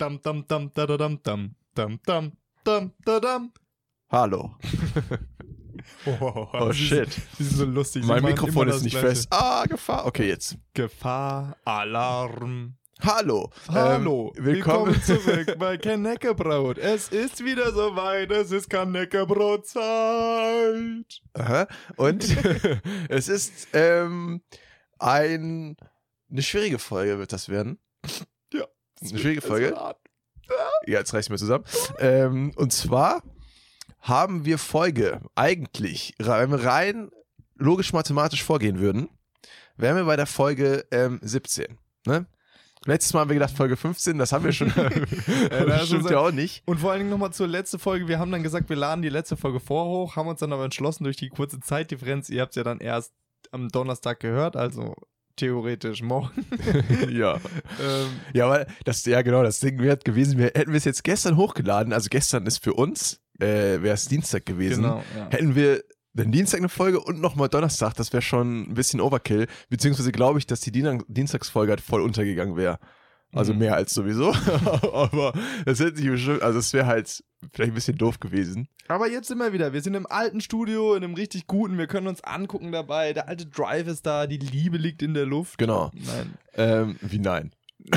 Dam, dam, dam, da, da, dam, dam, dam, dam, dam, da, dam. Hallo. Oh, Oh shit. Die sind so lustig. Mein Mikrofon ist nicht Gleiche. fest. Ah, Gefahr. Okay, jetzt. Gefahr, Alarm. Hallo. Hallo, Ähm, willkommen. willkommen zurück bei Knäckebrot. Es ist wieder soweit, es ist Knäckebrotzeit. Aha. Und es ist ähm, ein, eine schwierige Folge wird das werden. Eine schwierige Folge. Ja, jetzt reiß ich mir zusammen. Ähm, und zwar haben wir Folge eigentlich, wenn wir rein logisch-mathematisch vorgehen würden, wären wir bei der Folge ähm, 17. Ne? Letztes Mal haben wir gedacht Folge 15, das haben wir schon. da das stimmt ja auch nicht. Und vor allen Dingen nochmal zur letzten Folge. Wir haben dann gesagt, wir laden die letzte Folge vor hoch, haben uns dann aber entschlossen durch die kurze Zeitdifferenz. Ihr habt es ja dann erst am Donnerstag gehört, also theoretisch morgen. ja. ähm, Ja, weil das, ja genau, das Ding wäre gewesen, wir hätten wir es jetzt gestern hochgeladen, also gestern ist für uns, äh, wäre es Dienstag gewesen. genau, ja. Hätten wir den Dienstag eine Folge und nochmal Donnerstag, das wäre schon ein bisschen Overkill. Beziehungsweise glaube ich, dass die Dien Dienstagsfolge halt voll untergegangen wäre. Also Mhm. mehr als sowieso. Aber das hätte sich bestimmt, also es wäre halt vielleicht ein bisschen doof gewesen. Aber jetzt sind wir wieder. Wir sind im alten Studio, in einem richtig guten. Wir können uns angucken dabei. Der alte Drive ist da. Die Liebe liegt in der Luft. Genau. Nein. Ähm, wie nein?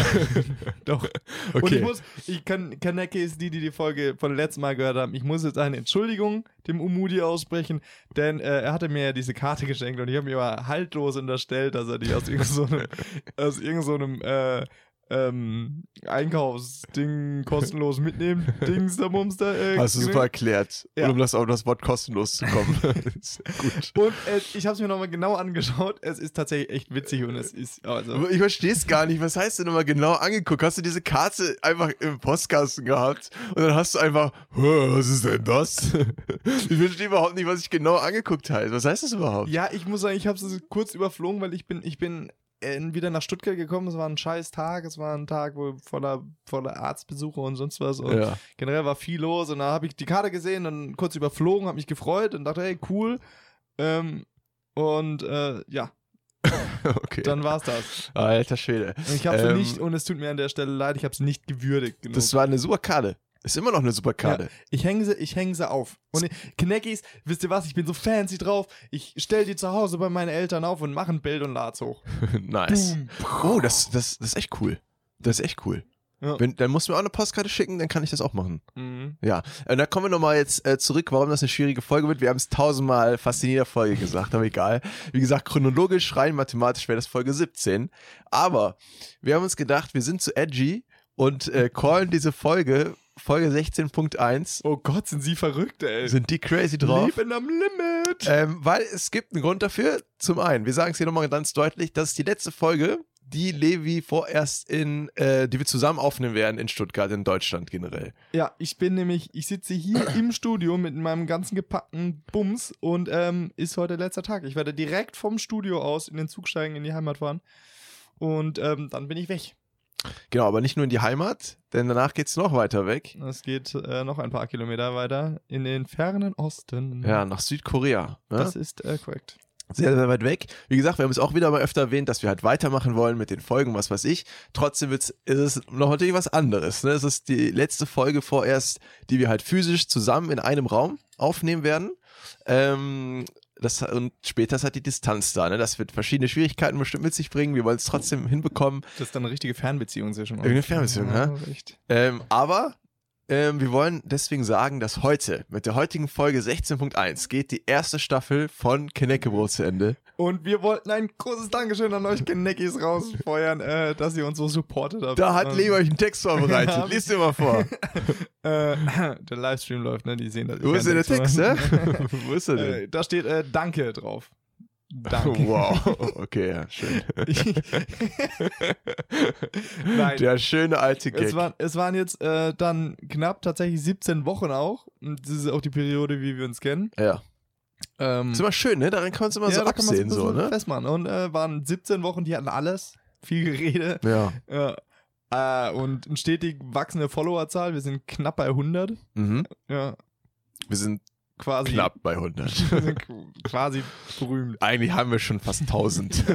Doch. Und Okay. ich muss, ich kann, Kaneki ist die, die die Folge von letztem Mal gehört haben. Ich muss jetzt eine Entschuldigung dem Umudi aussprechen, denn äh, er hatte mir ja diese Karte geschenkt und ich habe mir aber haltlos unterstellt, dass er die aus irgendeinem, so aus irgendeinem so einem, äh, ähm, Einkaufsding kostenlos mitnehmen, Dings da Mumster. Äh, Hast du super erklärt. Ja. Und um das auf das Wort kostenlos zu kommen. Gut. Und äh, ich habe es mir nochmal genau angeschaut. Es ist tatsächlich echt witzig und es ist also Ich verstehe es gar nicht. Was heißt denn nochmal genau angeguckt? Hast du diese Karte einfach im Postkasten gehabt und dann hast du einfach, "Hä, was ist denn das? Ich verstehe überhaupt nicht, was ich genau angeguckt habe. Was heißt das überhaupt? Ja, ich muss sagen, ich habe es kurz überflogen, weil ich bin, ich bin wieder nach Stuttgart gekommen. Es war ein scheiß Tag. Es war ein Tag, wo voller, voller Arztbesuche und sonst was. Und Ja. generell war viel los. Und da habe ich die Karte gesehen, dann kurz überflogen, habe mich gefreut und dachte, hey, cool. Ähm, und äh, ja, Okay. dann war's das. Alter Schwede. Ich habe sie Ähm, nicht, und es tut mir an der Stelle leid, ich habe sie nicht gewürdigt genug. Das war eine super Karte. Ist immer noch eine super Karte. Ich hänge sie, ich häng sie auf. Und Kneckis, wisst ihr was, ich bin so fancy drauf. Ich stell die zu Hause bei meinen Eltern auf und mache ein Bild und lad's hoch. nice. Boom. Oh, das, das, das ist echt cool. Das ist echt cool. Ja. Wenn, dann musst du mir auch eine Postkarte schicken, dann kann ich das auch machen. Mhm. Ja, und da kommen wir nochmal jetzt äh, zurück, warum das eine schwierige Folge wird. Wir haben es tausendmal fast in jeder Folge gesagt, aber egal. Wie gesagt, chronologisch, rein mathematisch wäre das Folge 17. Aber wir haben uns gedacht, wir sind zu edgy und äh, callen diese Folge, Folge 16.1, Oh Gott, sind sie verrückt, ey. sind die crazy drauf. Leben am Limit. Ähm, weil es gibt einen Grund dafür. Zum einen, wir sagen es hier nochmal ganz deutlich, das ist die letzte Folge, die Levi vorerst in, äh, die wir zusammen aufnehmen werden in Stuttgart, in Deutschland generell. Ja, ich bin nämlich, ich sitze hier im Studio mit meinem ganzen gepackten Bums und ähm, ist heute letzter Tag. Ich werde direkt vom Studio aus in den Zug steigen, in die Heimat fahren. Und ähm, dann bin ich weg. Genau, aber nicht nur in die Heimat, denn danach geht's noch weiter weg. Es geht äh, noch ein paar Kilometer weiter in den fernen Osten. Ja, nach Südkorea. Ne? Das ist äh, korrekt. Sehr, sehr weit weg. Wie gesagt, wir haben es auch wieder mal öfter erwähnt, dass wir halt weitermachen wollen mit den Folgen, was weiß ich. Trotzdem wird's, ist es noch natürlich was anderes. Ne? Es ist die letzte Folge vorerst, die wir halt physisch zusammen in einem Raum aufnehmen werden. Ähm, das, und später ist halt die Distanz da. Ne? Das wird verschiedene Schwierigkeiten bestimmt mit sich bringen. Wir wollen es trotzdem hinbekommen. Das ist dann eine richtige Fernbeziehung zwischen uns. Irgendeine Fernbeziehung, ja. ja? Ähm, aber ähm, wir wollen deswegen sagen, dass heute mit der heutigen Folge 16.1 geht die erste Staffel von Kennekebrot zu Ende. Und wir wollten ein großes Dankeschön an euch Geneckis rausfeuern, äh, dass ihr uns so supportet habt. Da hat Ähm, Levi euch einen Text vorbereitet. Lies dir mal vor. Äh, der Livestream läuft, ne? Die sehen das. Wo ist denn der Text, ne? Wo ist er denn? äh, da steht äh, Danke drauf. Danke. Wow, okay, ja, schön. Nein. Der schöne alte Gag. Es, waren, es waren jetzt äh, dann knapp tatsächlich 17 Wochen auch. Und das ist auch die Periode, wie wir uns kennen. ja. Ähm, Ist immer schön, ne? Daran kann man es immer so kann man's absehen, so, ne? Festmachen. Und äh, waren 17 Wochen, die hatten alles. Viel Gerede. Ja. Ja. Äh, und eine stetig wachsende Followerzahl. Wir sind knapp bei 100. Mhm. Ja, Wir sind quasi. knapp bei 100. Wir sind quasi berühmt. Eigentlich haben wir schon fast 1000.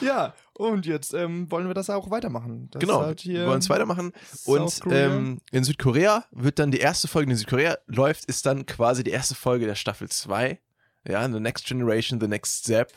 Ja, und jetzt ähm, wollen wir das auch weitermachen. Das genau, halt wir wollen es weitermachen. Und ähm, in Südkorea wird dann die erste Folge, die in Südkorea läuft, ist dann quasi die erste Folge der Staffel 2. Ja, The Next Generation, The Next Step.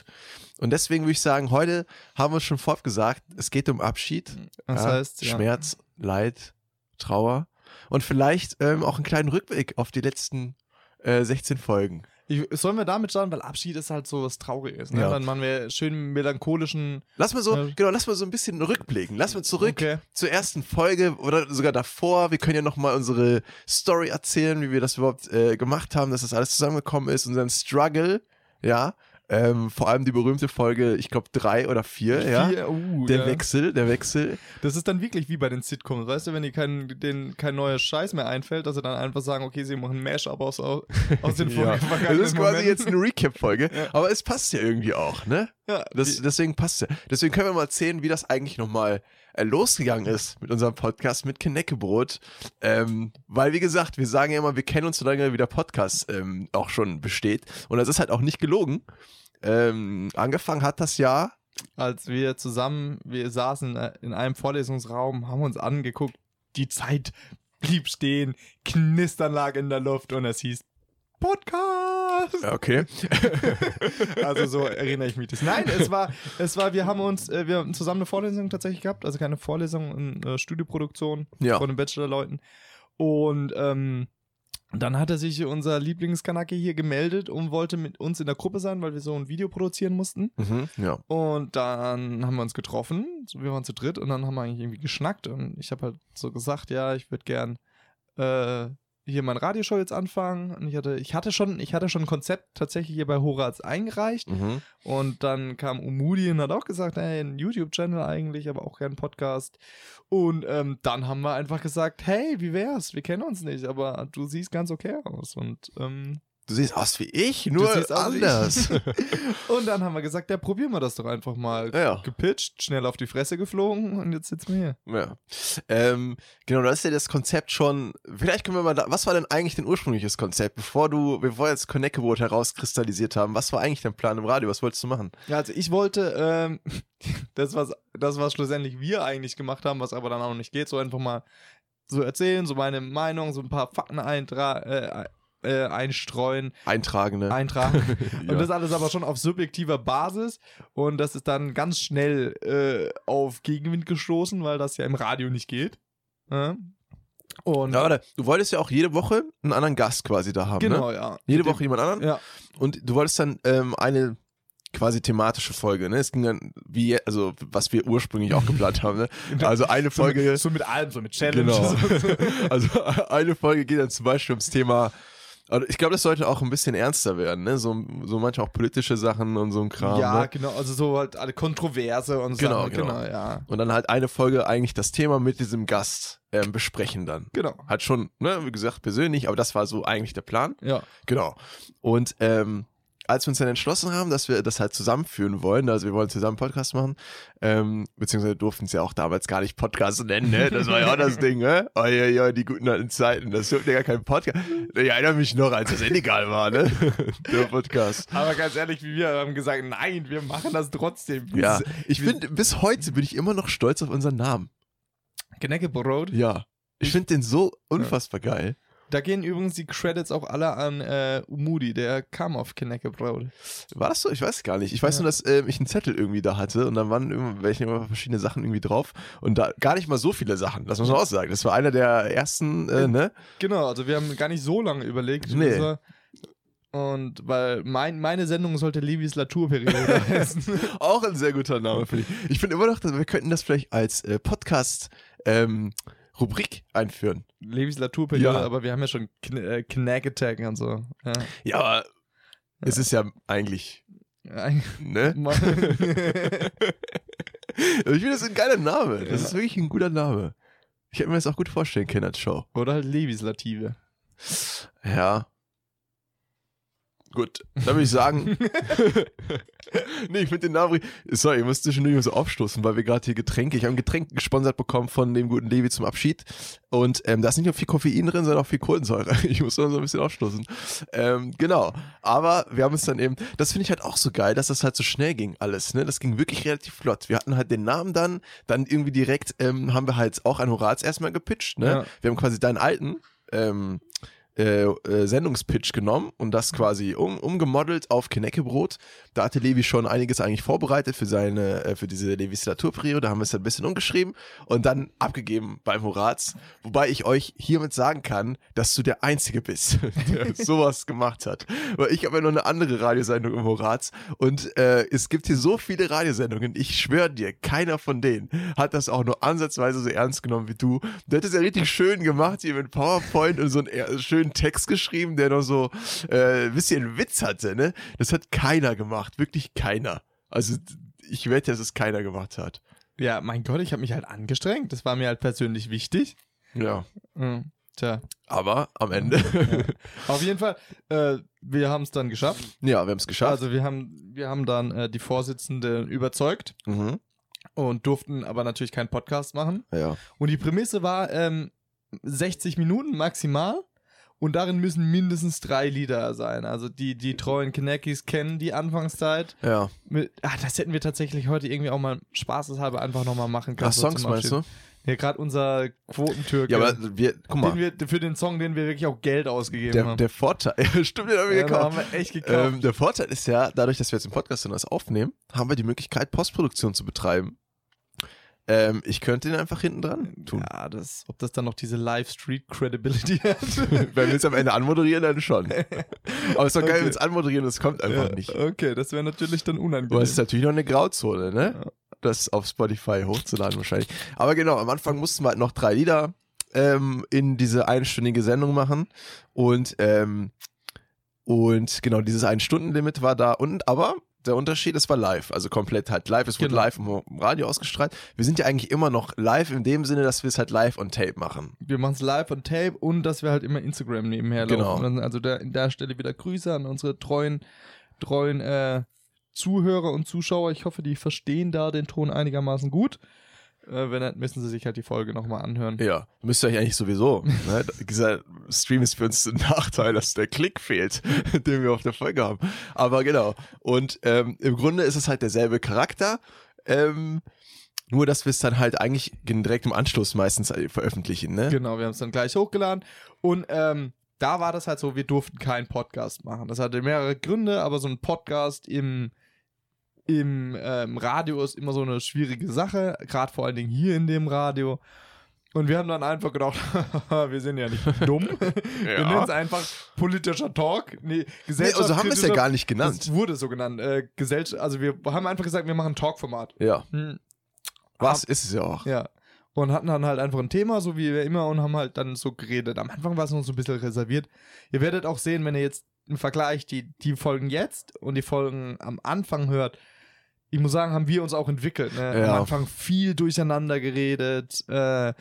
Und deswegen würde ich sagen, heute haben wir schon vorab gesagt, es geht um Abschied. das ja, heißt, ja. Schmerz, Leid, Trauer. Und vielleicht ähm, auch einen kleinen Rückblick auf die letzten äh, 16 Folgen. Ich, sollen wir damit starten, weil Abschied ist halt so was Trauriges. Ne? Ja. Dann machen wir schön melancholischen. Lass mal so, Ja. genau, lass mal so ein bisschen rückblicken. Lass mal zurück Okay. zur ersten Folge oder sogar davor. Wir können ja nochmal unsere Story erzählen, wie wir das überhaupt äh, gemacht haben, dass das alles zusammengekommen ist, unseren Struggle, ja. Ähm, vor allem die berühmte Folge, ich glaube drei oder vier, ja. Vier, uh, Der ja. Wechsel, der Wechsel. Das ist dann wirklich wie bei den Sitcoms, weißt du, wenn die kein, kein neuer Scheiß mehr einfällt, dass sie dann einfach sagen, okay, sie machen ein Mash-up aus, aus den Ja. vergangenen Das ist quasi Momenten. jetzt eine Recap-Folge, aber es passt ja irgendwie auch, ne? Ja, Das, deswegen passt ja. Deswegen können wir mal erzählen, wie das eigentlich nochmal äh, losgegangen ist mit unserem Podcast mit Kneckebrot. Ähm, weil, wie gesagt, wir sagen ja immer, wir kennen uns so lange, wie der Podcast ähm, auch schon besteht. Und das ist halt auch nicht gelogen. Ähm, angefangen hat das Jahr. als wir zusammen, wir saßen in einem Vorlesungsraum, haben uns angeguckt, die Zeit blieb stehen, Knistern lag in der Luft und es hieß Podcast. Ja, Okay. Also so erinnere ich mich das. Nein, es war, es war, wir haben uns, äh, wir haben zusammen eine Vorlesung tatsächlich gehabt, also keine Vorlesung, eine Studioproduktion Ja. von den Bachelorleuten. Und ähm, dann hatte sich unser Lieblingskanake hier gemeldet und wollte mit uns in der Gruppe sein, weil wir so ein Video produzieren mussten. Mhm, ja. Und dann haben wir uns getroffen, wir waren zu dritt und dann haben wir eigentlich irgendwie geschnackt und ich habe halt so gesagt, ja, ich würde gern äh, hier mein Radioshow jetzt anfangen. Und ich hatte, ich hatte schon, ich hatte schon ein Konzept tatsächlich hier bei Horaz eingereicht. Mhm. und dann kam Umudi und hat auch gesagt, hey, ein YouTube-Channel eigentlich, aber auch gern Podcast. Und ähm, dann haben wir einfach gesagt, hey, wie wär's, wir kennen uns nicht, aber du siehst ganz okay aus. Und ähm, Du siehst aus wie ich, nur ich. anders. und dann haben wir gesagt, ja, probieren wir das doch einfach mal. ja. Gepitcht, schnell auf die Fresse geflogen und jetzt sitzen wir hier. Ja. Ähm, genau, das ist ja das Konzept schon. Vielleicht können wir mal da, was war denn eigentlich dein ursprüngliches Konzept, bevor du, bevor wir jetzt Connecteboard herauskristallisiert haben? Was war eigentlich dein Plan im Radio? Was wolltest du machen? Ja, also ich wollte, ähm, das, was, das, was schlussendlich wir eigentlich gemacht haben, was aber dann auch noch nicht geht, so einfach mal so erzählen, so meine Meinung, so ein paar Fakten eintra äh, äh, einstreuen, Eintragende. eintragen. ja. Und das alles aber schon auf subjektiver Basis. Und das ist dann ganz schnell äh, auf Gegenwind gestoßen, weil das ja im Radio nicht geht. Ja. Und ja, warte, du wolltest ja auch jede Woche einen anderen Gast quasi da haben, genau, ne? ja. Jede Woche jemand anderen. Ja. Und du wolltest dann ähm, eine quasi thematische Folge, ne? Es ging dann wie, also was wir ursprünglich auch geplant haben, ne? Also eine So Folge. mit, so mit allem, so mit Challenge. Genau. So. Also eine Folge geht dann zum Beispiel ums Thema. Also Ich glaube, das sollte auch ein bisschen ernster werden, ne? So, so manchmal auch politische Sachen und so ein Kram. ja, ne? genau, also so halt alle Kontroverse und Genau, Sachen, genau. genau, ja. Und dann halt eine Folge eigentlich das Thema mit diesem Gast ähm, besprechen dann. Genau. Hat schon, ne, wie gesagt, persönlich, aber das war so eigentlich der Plan. Ja. Genau. Und ähm, als wir uns dann entschlossen haben, dass wir das halt zusammenführen wollen, also wir wollen zusammen Podcast machen, ähm, beziehungsweise durften es ja auch damals gar nicht Podcast nennen, ne? Das war ja auch das Ding, ne? Oh ja, ja, die guten alten Zeiten, das durfte ja gar kein Podcast. Ich erinnere mich noch, als das illegal war, ne? Der Podcast. Aber ganz ehrlich, wie wir haben gesagt, nein, wir machen das trotzdem. Ja, ich finde, bis heute bin ich immer noch stolz auf unseren Namen. Kneckebrot. Ja. Ich finde den so unfassbar geil. Da gehen übrigens die Credits auch alle an äh, Umudi, der kam auf Kneckebrot. War das so? Ich weiß gar nicht. Ich weiß Ja. nur, dass ähm, ich einen Zettel irgendwie da hatte und dann waren irgendwelche verschiedene Sachen irgendwie drauf und da gar nicht mal so viele Sachen. Das muss man auch sagen. Das war einer der ersten, äh, ne? Genau, also wir haben gar nicht so lange überlegt. Nee. Also, Und weil mein, meine Sendung sollte Legislaturperiode heißen. Auch ein sehr guter Name, finde ich. Ich finde immer noch, wir könnten das vielleicht als äh, Podcast ähm, Rubrik einführen. Legislaturperiode, Ja. aber wir haben ja schon Kn äh, Knack Attack und so. Ja. Ja, aber es ist ja eigentlich, ne? Ich finde, das ist ein geiler Name. Das Ja. ist wirklich ein guter Name. Ich hätte mir das auch gut vorstellen können als Show. Oder halt Legislative. Ja. Gut, dann würde ich sagen. nee, ich finde den Namen. Sorry, ich muss zwischendurch mal so aufstoßen, weil wir gerade hier Getränke. Ich habe ein Getränk gesponsert bekommen von dem guten Levi zum Abschied. Und ähm, da ist nicht nur viel Koffein drin, sondern auch viel Kohlensäure. Ich muss da so ein bisschen aufstoßen. Ähm, genau. Aber wir haben uns dann eben. Das finde ich halt auch so geil, dass das halt so schnell ging, alles. Ne? Das ging wirklich relativ flott. Wir hatten halt den Namen dann, dann irgendwie direkt ähm, haben wir halt auch an Horaz erstmal gepitcht. Ne? Ja. Wir haben quasi deinen alten. Ähm, äh, äh, Sendungspitch genommen und das quasi um, umgemodelt auf Knäckebrot. Da hatte Levi schon einiges eigentlich vorbereitet für seine, äh, für diese Legislaturperiode. Da haben wir es ein bisschen umgeschrieben und dann abgegeben beim Horaz. Wobei ich euch hiermit sagen kann, dass du der Einzige bist, der sowas gemacht hat. Weil ich habe ja noch eine andere Radiosendung im Horaz und äh, es gibt hier so viele Radiosendungen. Ich schwöre dir, keiner von denen hat das auch nur ansatzweise so ernst genommen wie du. Du hättest ja richtig schön gemacht hier mit PowerPoint und so einen eher schönen Text geschrieben, der noch so äh, ein bisschen Witz hatte, ne? Das hat keiner gemacht, wirklich keiner. Also ich wette, dass es keiner gemacht hat. Ja, mein Gott, ich habe mich halt angestrengt. Das war mir halt persönlich wichtig. Ja. Mhm. Tja, Aber am Ende, auf jeden Fall, äh, wir haben es dann geschafft. ja, wir haben es geschafft. Also wir haben, wir haben dann äh, die Vorsitzende überzeugt mhm. und durften aber natürlich keinen Podcast machen. Ja. Und die Prämisse war ähm, 60 Minuten maximal. Und darin müssen mindestens drei Lieder sein. Also die, die treuen Knackis kennen die Anfangszeit. Ja. Mit, ah, das hätten wir tatsächlich heute irgendwie auch mal spaßeshalber einfach nochmal machen können. Ach, so Songs meinst du? Ja, gerade unser Quotentürke. Ja, aber wir, guck mal, den wir, für den Song, den wir wirklich auch Geld ausgegeben der, haben. der Vorteil, stimmt, den haben wir ja, gekauft. haben wir echt gekauft. Ähm, der Vorteil ist ja, dadurch, dass wir jetzt im Podcast dann das aufnehmen, haben wir die Möglichkeit, Postproduktion zu betreiben. Ähm, ich könnte ihn einfach hinten dran tun. ja, das, ob das dann noch diese Live-Street-Credibility hat. Wenn wir es am Ende anmoderieren, dann schon. Aber es ist doch geil, Okay. wenn wir es anmoderieren und es kommt einfach Ja, nicht. Okay, das wäre natürlich dann Aber unangenehm. es ist natürlich noch eine Grauzone, ne? Ja. Das auf Spotify hochzuladen wahrscheinlich. Aber genau, am Anfang mussten wir halt noch drei Lieder ähm, in diese einstündige Sendung machen. Und, ähm, und genau, dieses Ein-Stunden-Limit war da. Und aber der Unterschied, es war live, also komplett halt live. Es wurde Genau. live im Radio ausgestrahlt. Wir sind ja eigentlich immer noch live in dem Sinne, dass wir es halt live on Tape machen. wir machen es live on Tape und dass wir halt immer Instagram nebenher Genau. laufen. Also da, an der Stelle wieder Grüße an unsere treuen, treuen äh, Zuhörer und Zuschauer. Ich hoffe, die verstehen da den Ton einigermaßen gut. Äh, wenn nicht, müssen sie sich halt die Folge nochmal anhören. Ja, müsst ihr euch eigentlich sowieso. Ne? Dieser Stream ist für uns ein Nachteil, dass der Klick fehlt, den wir auf der Folge haben. Aber genau. Und ähm, im Grunde ist es halt derselbe Charakter. Ähm, nur, dass wir es dann halt eigentlich direkt im Anschluss meistens äh, veröffentlichen, ne? Genau, wir haben es dann gleich hochgeladen. Und ähm, da war das halt so, wir durften keinen Podcast machen. Das hatte mehrere Gründe, aber so ein Podcast im, im ähm, Radio ist immer so eine schwierige Sache, gerade vor allen Dingen hier in dem Radio. Und wir haben dann einfach gedacht, wir sind ja nicht dumm. Wir nennen es einfach politischer Talk. Nee, Nee, Gesellschaft. also haben wir es ja gar nicht genannt. Das wurde so genannt. Äh, Gesellschaft, also wir haben einfach gesagt, wir machen ein Talkformat. Ja. Hm. Was ist es ja auch. Ja. Und hatten dann halt einfach ein Thema, so wie wir immer, und haben halt dann so geredet. Am Anfang war es noch so ein bisschen reserviert. Ihr werdet auch sehen, wenn ihr jetzt im Vergleich die, die Folgen jetzt und die Folgen am Anfang hört, ich muss sagen, haben wir uns auch entwickelt. Ne? Ja. Am Anfang viel durcheinander geredet. Äh,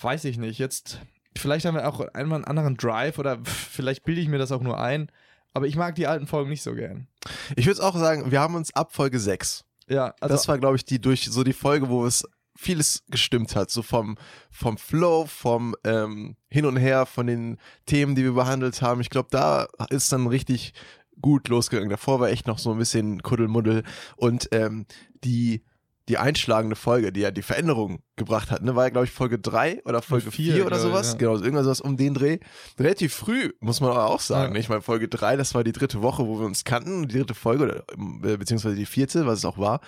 weiß ich nicht. Jetzt, vielleicht haben wir auch einmal einen anderen Drive oder vielleicht bilde ich mir das auch nur ein. Aber ich mag die alten Folgen nicht so gern. Ich würde auch sagen, wir haben uns ab Folge 6. Ja, also das war, glaube ich, die durch so die Folge, wo es vieles gestimmt hat, so vom, vom Flow, vom ähm, Hin und Her, von den Themen, die wir behandelt haben. Ich glaube, da ist dann richtig gut losgegangen. Davor war echt noch so ein bisschen Kuddelmuddel und ähm, die die einschlagende Folge, die ja die Veränderung gebracht hat, ne, war ja, glaube ich, Folge 3 oder Folge Vier, 4 oder sowas. ja. Genau, so irgendwas sowas um den Dreh. Relativ früh, muss man auch sagen. Ja. ne? Ich meine, Folge 3, das war die dritte Woche, wo wir uns kannten, die dritte Folge, oder, äh, beziehungsweise die vierte, was es auch war.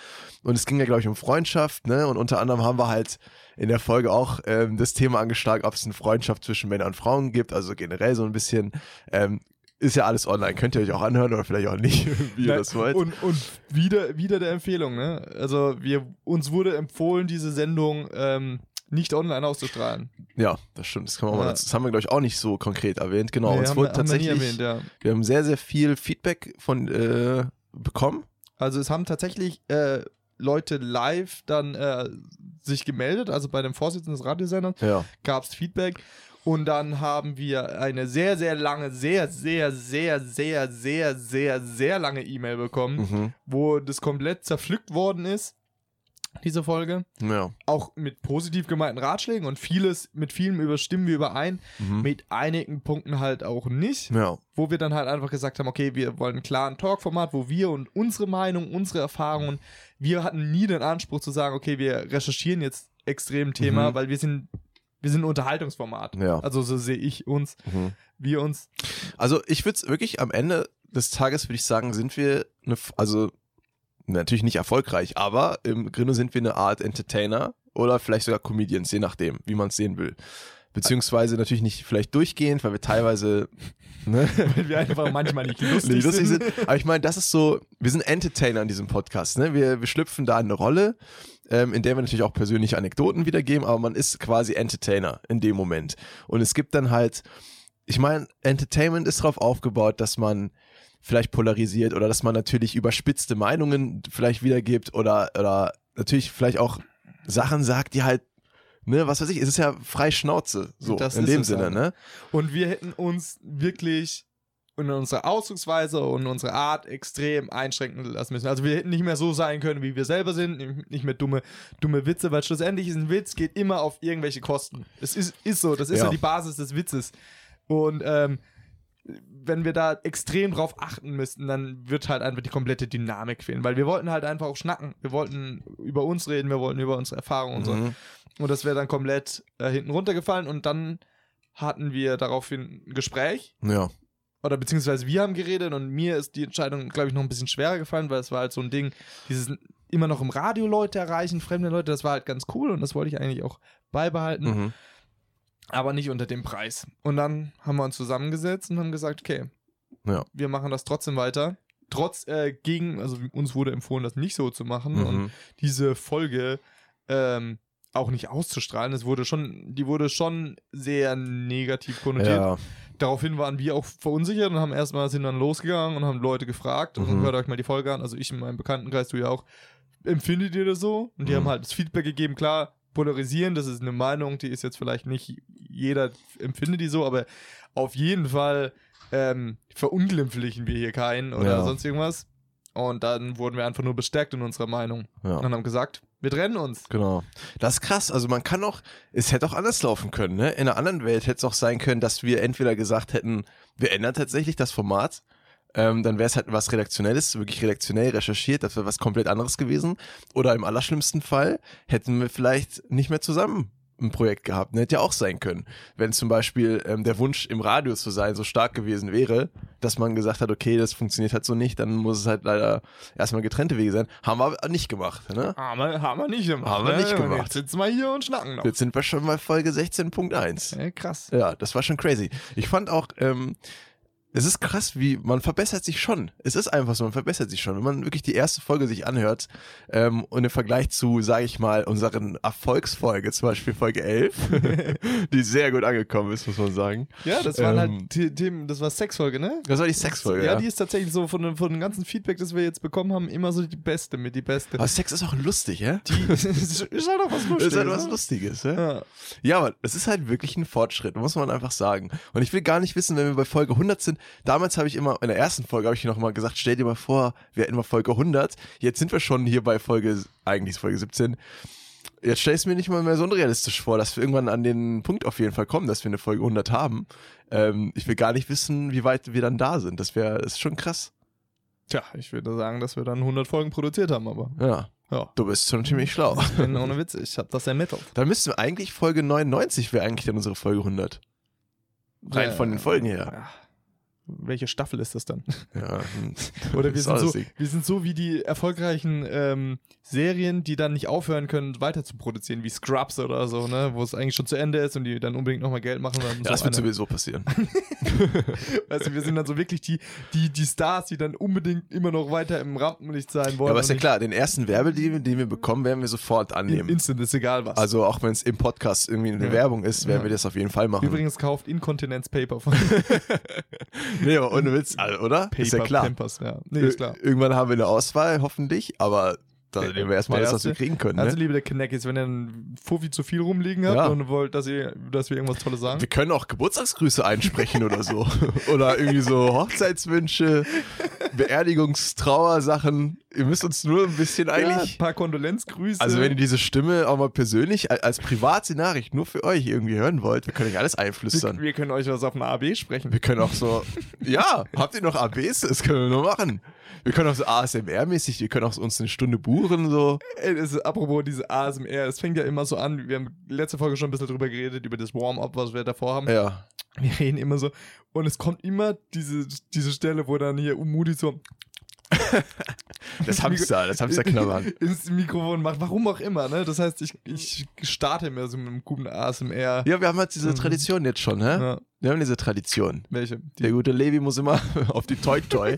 Und es ging ja, glaube ich, um Freundschaft, ne? Und unter anderem haben wir halt in der Folge auch ähm, das Thema angeschlagen, ob es eine Freundschaft zwischen Männern und Frauen gibt, also generell so ein bisschen. Ähm, ist ja alles online, könnt ihr euch auch anhören oder vielleicht auch nicht, wie ihr das wollt. Und, und wieder, wieder der Empfehlung, ne? Also wir, uns wurde empfohlen, diese Sendung ähm, nicht online auszustrahlen. Ja, das stimmt. Das, kann man mal Ja. dazu- das haben wir, glaube ich, auch nicht so konkret erwähnt. Genau, Nee, uns haben wurde wir- haben wir tatsächlich, erwähnt, ja. wir haben sehr, sehr viel Feedback von äh, bekommen. Also es haben tatsächlich äh, Leute live dann äh, sich gemeldet, also bei dem Vorsitzenden des Radiosenders Ja. gab es Feedback Und dann haben wir eine sehr, sehr lange, sehr, sehr, sehr, sehr, sehr, sehr, sehr lange E-Mail bekommen, Mhm. wo das komplett zerpflückt worden ist, diese Folge. Ja. Auch mit positiv gemeinten Ratschlägen und vieles, mit vielem überstimmen wir überein, Mhm. mit einigen Punkten halt auch nicht, Ja. wo wir dann halt einfach gesagt haben, okay, wir wollen einen klaren Talk-Format, wo wir und unsere Meinung, unsere Erfahrungen, wir hatten nie den Anspruch zu sagen, okay, wir recherchieren jetzt extrem Thema, Mhm. weil wir sind, wir sind ein Unterhaltungsformat. Ja. Also so sehe ich uns, Mhm. wir uns. Also ich würde wirklich am Ende des Tages würde ich sagen, sind wir eine, also natürlich nicht erfolgreich, aber im Grunde sind wir eine Art Entertainer oder vielleicht sogar Comedians, je nachdem, wie man es sehen will. Beziehungsweise natürlich nicht vielleicht durchgehend, weil wir teilweise ne, Weil wir einfach manchmal nicht lustig, nicht lustig sind. sind. Aber ich meine, das ist so, wir sind Entertainer in diesem Podcast. Ne? Wir, wir schlüpfen da in eine Rolle, ähm, in der wir natürlich auch persönliche Anekdoten wiedergeben, aber man ist quasi Entertainer in dem Moment. Und es gibt dann halt, ich meine, Entertainment ist darauf aufgebaut, dass man vielleicht polarisiert oder dass man natürlich überspitzte Meinungen vielleicht wiedergibt oder, oder natürlich vielleicht auch Sachen sagt, die halt, ne, was weiß ich, es ist ja frei Schnauze, so Das in dem Sinne, halt. ne? Und wir hätten uns wirklich in unserer Ausdrucksweise und unsere Art extrem einschränken lassen müssen. Also wir hätten nicht mehr so sein können, wie wir selber sind, nicht mehr dumme, dumme Witze, weil schlussendlich ist ein Witz, geht immer auf irgendwelche Kosten. Es ist, ist so, das ist Ja. so die Basis des Witzes. Und ähm, wenn wir da extrem drauf achten müssten, dann wird halt einfach die komplette Dynamik fehlen, weil wir wollten halt einfach auch schnacken. Wir wollten über uns reden, wir wollten über unsere Erfahrungen und so. Mhm. Und das wäre dann komplett äh, hinten runtergefallen und dann hatten wir daraufhin ein Gespräch Ja. oder beziehungsweise wir haben geredet und mir ist die Entscheidung, glaube ich, noch ein bisschen schwerer gefallen, weil es war halt so ein Ding, dieses immer noch im Radio Leute erreichen, fremde Leute, das war halt ganz cool und das wollte ich eigentlich auch beibehalten, Mhm. Aber nicht unter dem Preis. Und dann haben wir uns zusammengesetzt und haben gesagt, okay, Ja. wir machen das trotzdem weiter. Trotz äh, gegen, also uns wurde empfohlen, das nicht so zu machen und Mhm. diese Folge ähm, auch nicht auszustrahlen. Es wurde schon, die wurde schon sehr negativ konnotiert. Ja. Daraufhin waren wir auch verunsichert und haben erstmal sind dann losgegangen und haben Leute gefragt und Mhm. hört euch mal die Folge an. Also ich in meinem Bekanntenkreis, du ja auch. Empfindet ihr das so? Und die Mhm. haben halt das Feedback gegeben, klar, polarisieren, das ist eine Meinung, die ist jetzt vielleicht nicht jeder empfindet die so, aber auf jeden Fall ähm, verunglimpflichen wir hier keinen oder Ja. sonst irgendwas. Und dann wurden wir einfach nur bestärkt in unserer Meinung Ja. und haben gesagt, wir trennen uns. Genau. Das ist krass. Also man kann auch, es hätte auch anders laufen können, ne? In einer anderen Welt hätte es auch sein können, dass wir entweder gesagt hätten, wir ändern tatsächlich das Format. Ähm, dann wäre es halt was Redaktionelles, wirklich redaktionell recherchiert, das wäre was komplett anderes gewesen. Oder im allerschlimmsten Fall hätten wir vielleicht nicht mehr zusammen ein Projekt gehabt. Ne? Hätte ja auch sein können. Wenn zum Beispiel ähm, der Wunsch im Radio zu sein so stark gewesen wäre, dass man gesagt hat, okay, das funktioniert halt so nicht, dann muss es halt leider erstmal getrennte Wege sein. Haben wir nicht gemacht. Ne? Haben wir, haben wir nicht gemacht. Haben wir nicht ne? Und gemacht. Jetzt sitzen wir hier und schnacken noch. Jetzt sind wir schon bei Folge 16.1. Ja, krass. Ja, das war schon crazy. Ich fand auch, ähm, es ist krass, wie man verbessert sich schon. Es ist einfach so, man verbessert sich schon. Wenn man wirklich die erste Folge sich anhört ähm, und im Vergleich zu, sage ich mal, unseren Erfolgsfolge, zum Beispiel Folge 11, die sehr gut angekommen ist, muss man sagen. Ja, das waren Ähm, halt The- Themen, das war Sexfolge, ne? Das war die Sexfolge, Ja, ja. die ist tatsächlich so von, dem- von dem ganzen Feedback, das wir jetzt bekommen haben, immer so die beste mit, die beste. Aber Sex ist auch lustig, ja? Die ist halt auch was Lustiges. ist halt was ne? Lustiges, ja? Ja. Ja, aber es ist halt wirklich ein Fortschritt, muss man einfach sagen. Und ich will gar nicht wissen, wenn wir bei Folge 100 sind. Damals habe ich immer, in der ersten Folge habe ich noch mal gesagt, stell dir mal vor, wir hätten mal Folge 100. Jetzt sind wir schon hier bei Folge, eigentlich ist Folge 17. Jetzt stell es mir nicht mal mehr so unrealistisch vor, dass wir irgendwann an den Punkt auf jeden Fall kommen, dass wir eine Folge 100 haben. Ähm, ich will gar nicht wissen, wie weit wir dann da sind. Das wäre, ist schon krass. Tja, ich würde sagen, dass wir dann 100 Folgen produziert haben, aber Ja, ja. du bist schon ziemlich schlau. Ich bin ohne Witz, ich habe das ermittelt. Dann müssten wir eigentlich Folge 99 wäre eigentlich dann unsere Folge 100. Rein Ja. von den Folgen her. Ja. Welche Staffel ist das dann? Ja, hm. Oder wir sind, so, wir sind so wie die erfolgreichen ähm, Serien, die dann nicht aufhören können, weiter zu produzieren, wie Scrubs oder so, ne? Wo es eigentlich schon zu Ende ist und die dann unbedingt nochmal Geld machen. Dann Ja, das wird sowieso passieren. Weißt du, wir sind dann so wirklich die, die, die Stars, die dann unbedingt immer noch weiter im Rampenlicht sein wollen. Ja, aber ist ja klar, den ersten Werbedeal, den wir bekommen, werden wir sofort annehmen. Instant ist egal was. Also auch wenn es im Podcast irgendwie eine Ja. Werbung ist, werden Ja. wir das auf jeden Fall machen. Übrigens kauft Inkontinenz Paper von nee, aber ohne Witz, oder? Paper ist ja klar. Pampers, ja. Nee, ist klar. Ir- Irgendwann haben wir eine Auswahl, hoffentlich, aber Da nehmen wir erstmal alles, was wir kriegen können. Also, Ne? liebe der Kneckis, wenn ihr einen Fuffi zu viel rumliegen habt Ja. und wollt, dass, ihr, dass wir irgendwas Tolles sagen, Wir können auch Geburtstagsgrüße einsprechen oder so. Oder irgendwie so Hochzeitswünsche, Beerdigungstrauersachen. Ihr müsst uns nur ein bisschen ja, eigentlich. ein paar Kondolenzgrüße. Also wenn ihr diese Stimme auch mal persönlich als private Nachricht nur für euch irgendwie hören wollt, wir können euch alles wir, einflüstern. wir können euch was auf einer AB sprechen. Wir können auch so, ja, habt ihr noch ABs? Das können wir nur machen. Wir können auch so ASMR-mäßig, wir können auch uns eine Stunde buchen, so. Ey, das ist, apropos diese ASMR, es fängt ja immer so an, wir haben letzte Folge schon ein bisschen drüber geredet, über das Warm-up, was wir davor haben. Ja. Wir reden immer so und es kommt immer diese, diese Stelle, wo dann hier Umudi so Das Hamster, das Hamsterknabbern. ins Mikrofon macht, warum auch immer, ne? Das heißt, ich, ich starte immer so mit einem guten ASMR. Ja, wir haben halt diese Mhm. Tradition jetzt schon, hä? Ja, Wir haben diese Tradition. welche? Die, Der gute Levi muss immer auf die Toy Toy,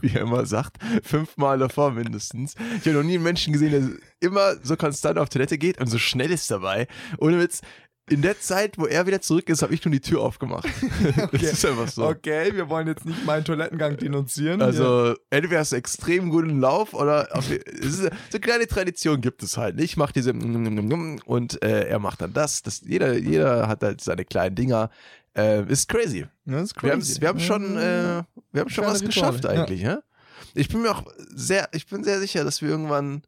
wie er immer sagt, fünfmal davor mindestens. Ich habe noch nie einen Menschen gesehen, der immer so konstant auf Toilette geht und so schnell ist dabei. Ohne Witz, in der Zeit, wo er wieder zurück ist, habe ich nur die Tür aufgemacht. Das ist einfach so. Okay, wir wollen jetzt nicht meinen Toilettengang denunzieren. Also, entweder hast du extrem guten Lauf oder auf ist, so eine kleine Tradition gibt es halt. Ich mache diese und äh, er macht dann das. das jeder, jeder hat halt seine kleinen Dinger. Äh, ist crazy. Ja, das ist Wir, crazy. haben's- wir haben schon, äh, wir haben schon Kleine was Rituale, geschafft ja. eigentlich, ja. Ich bin mir auch sehr, ich bin sehr sicher, dass wir irgendwann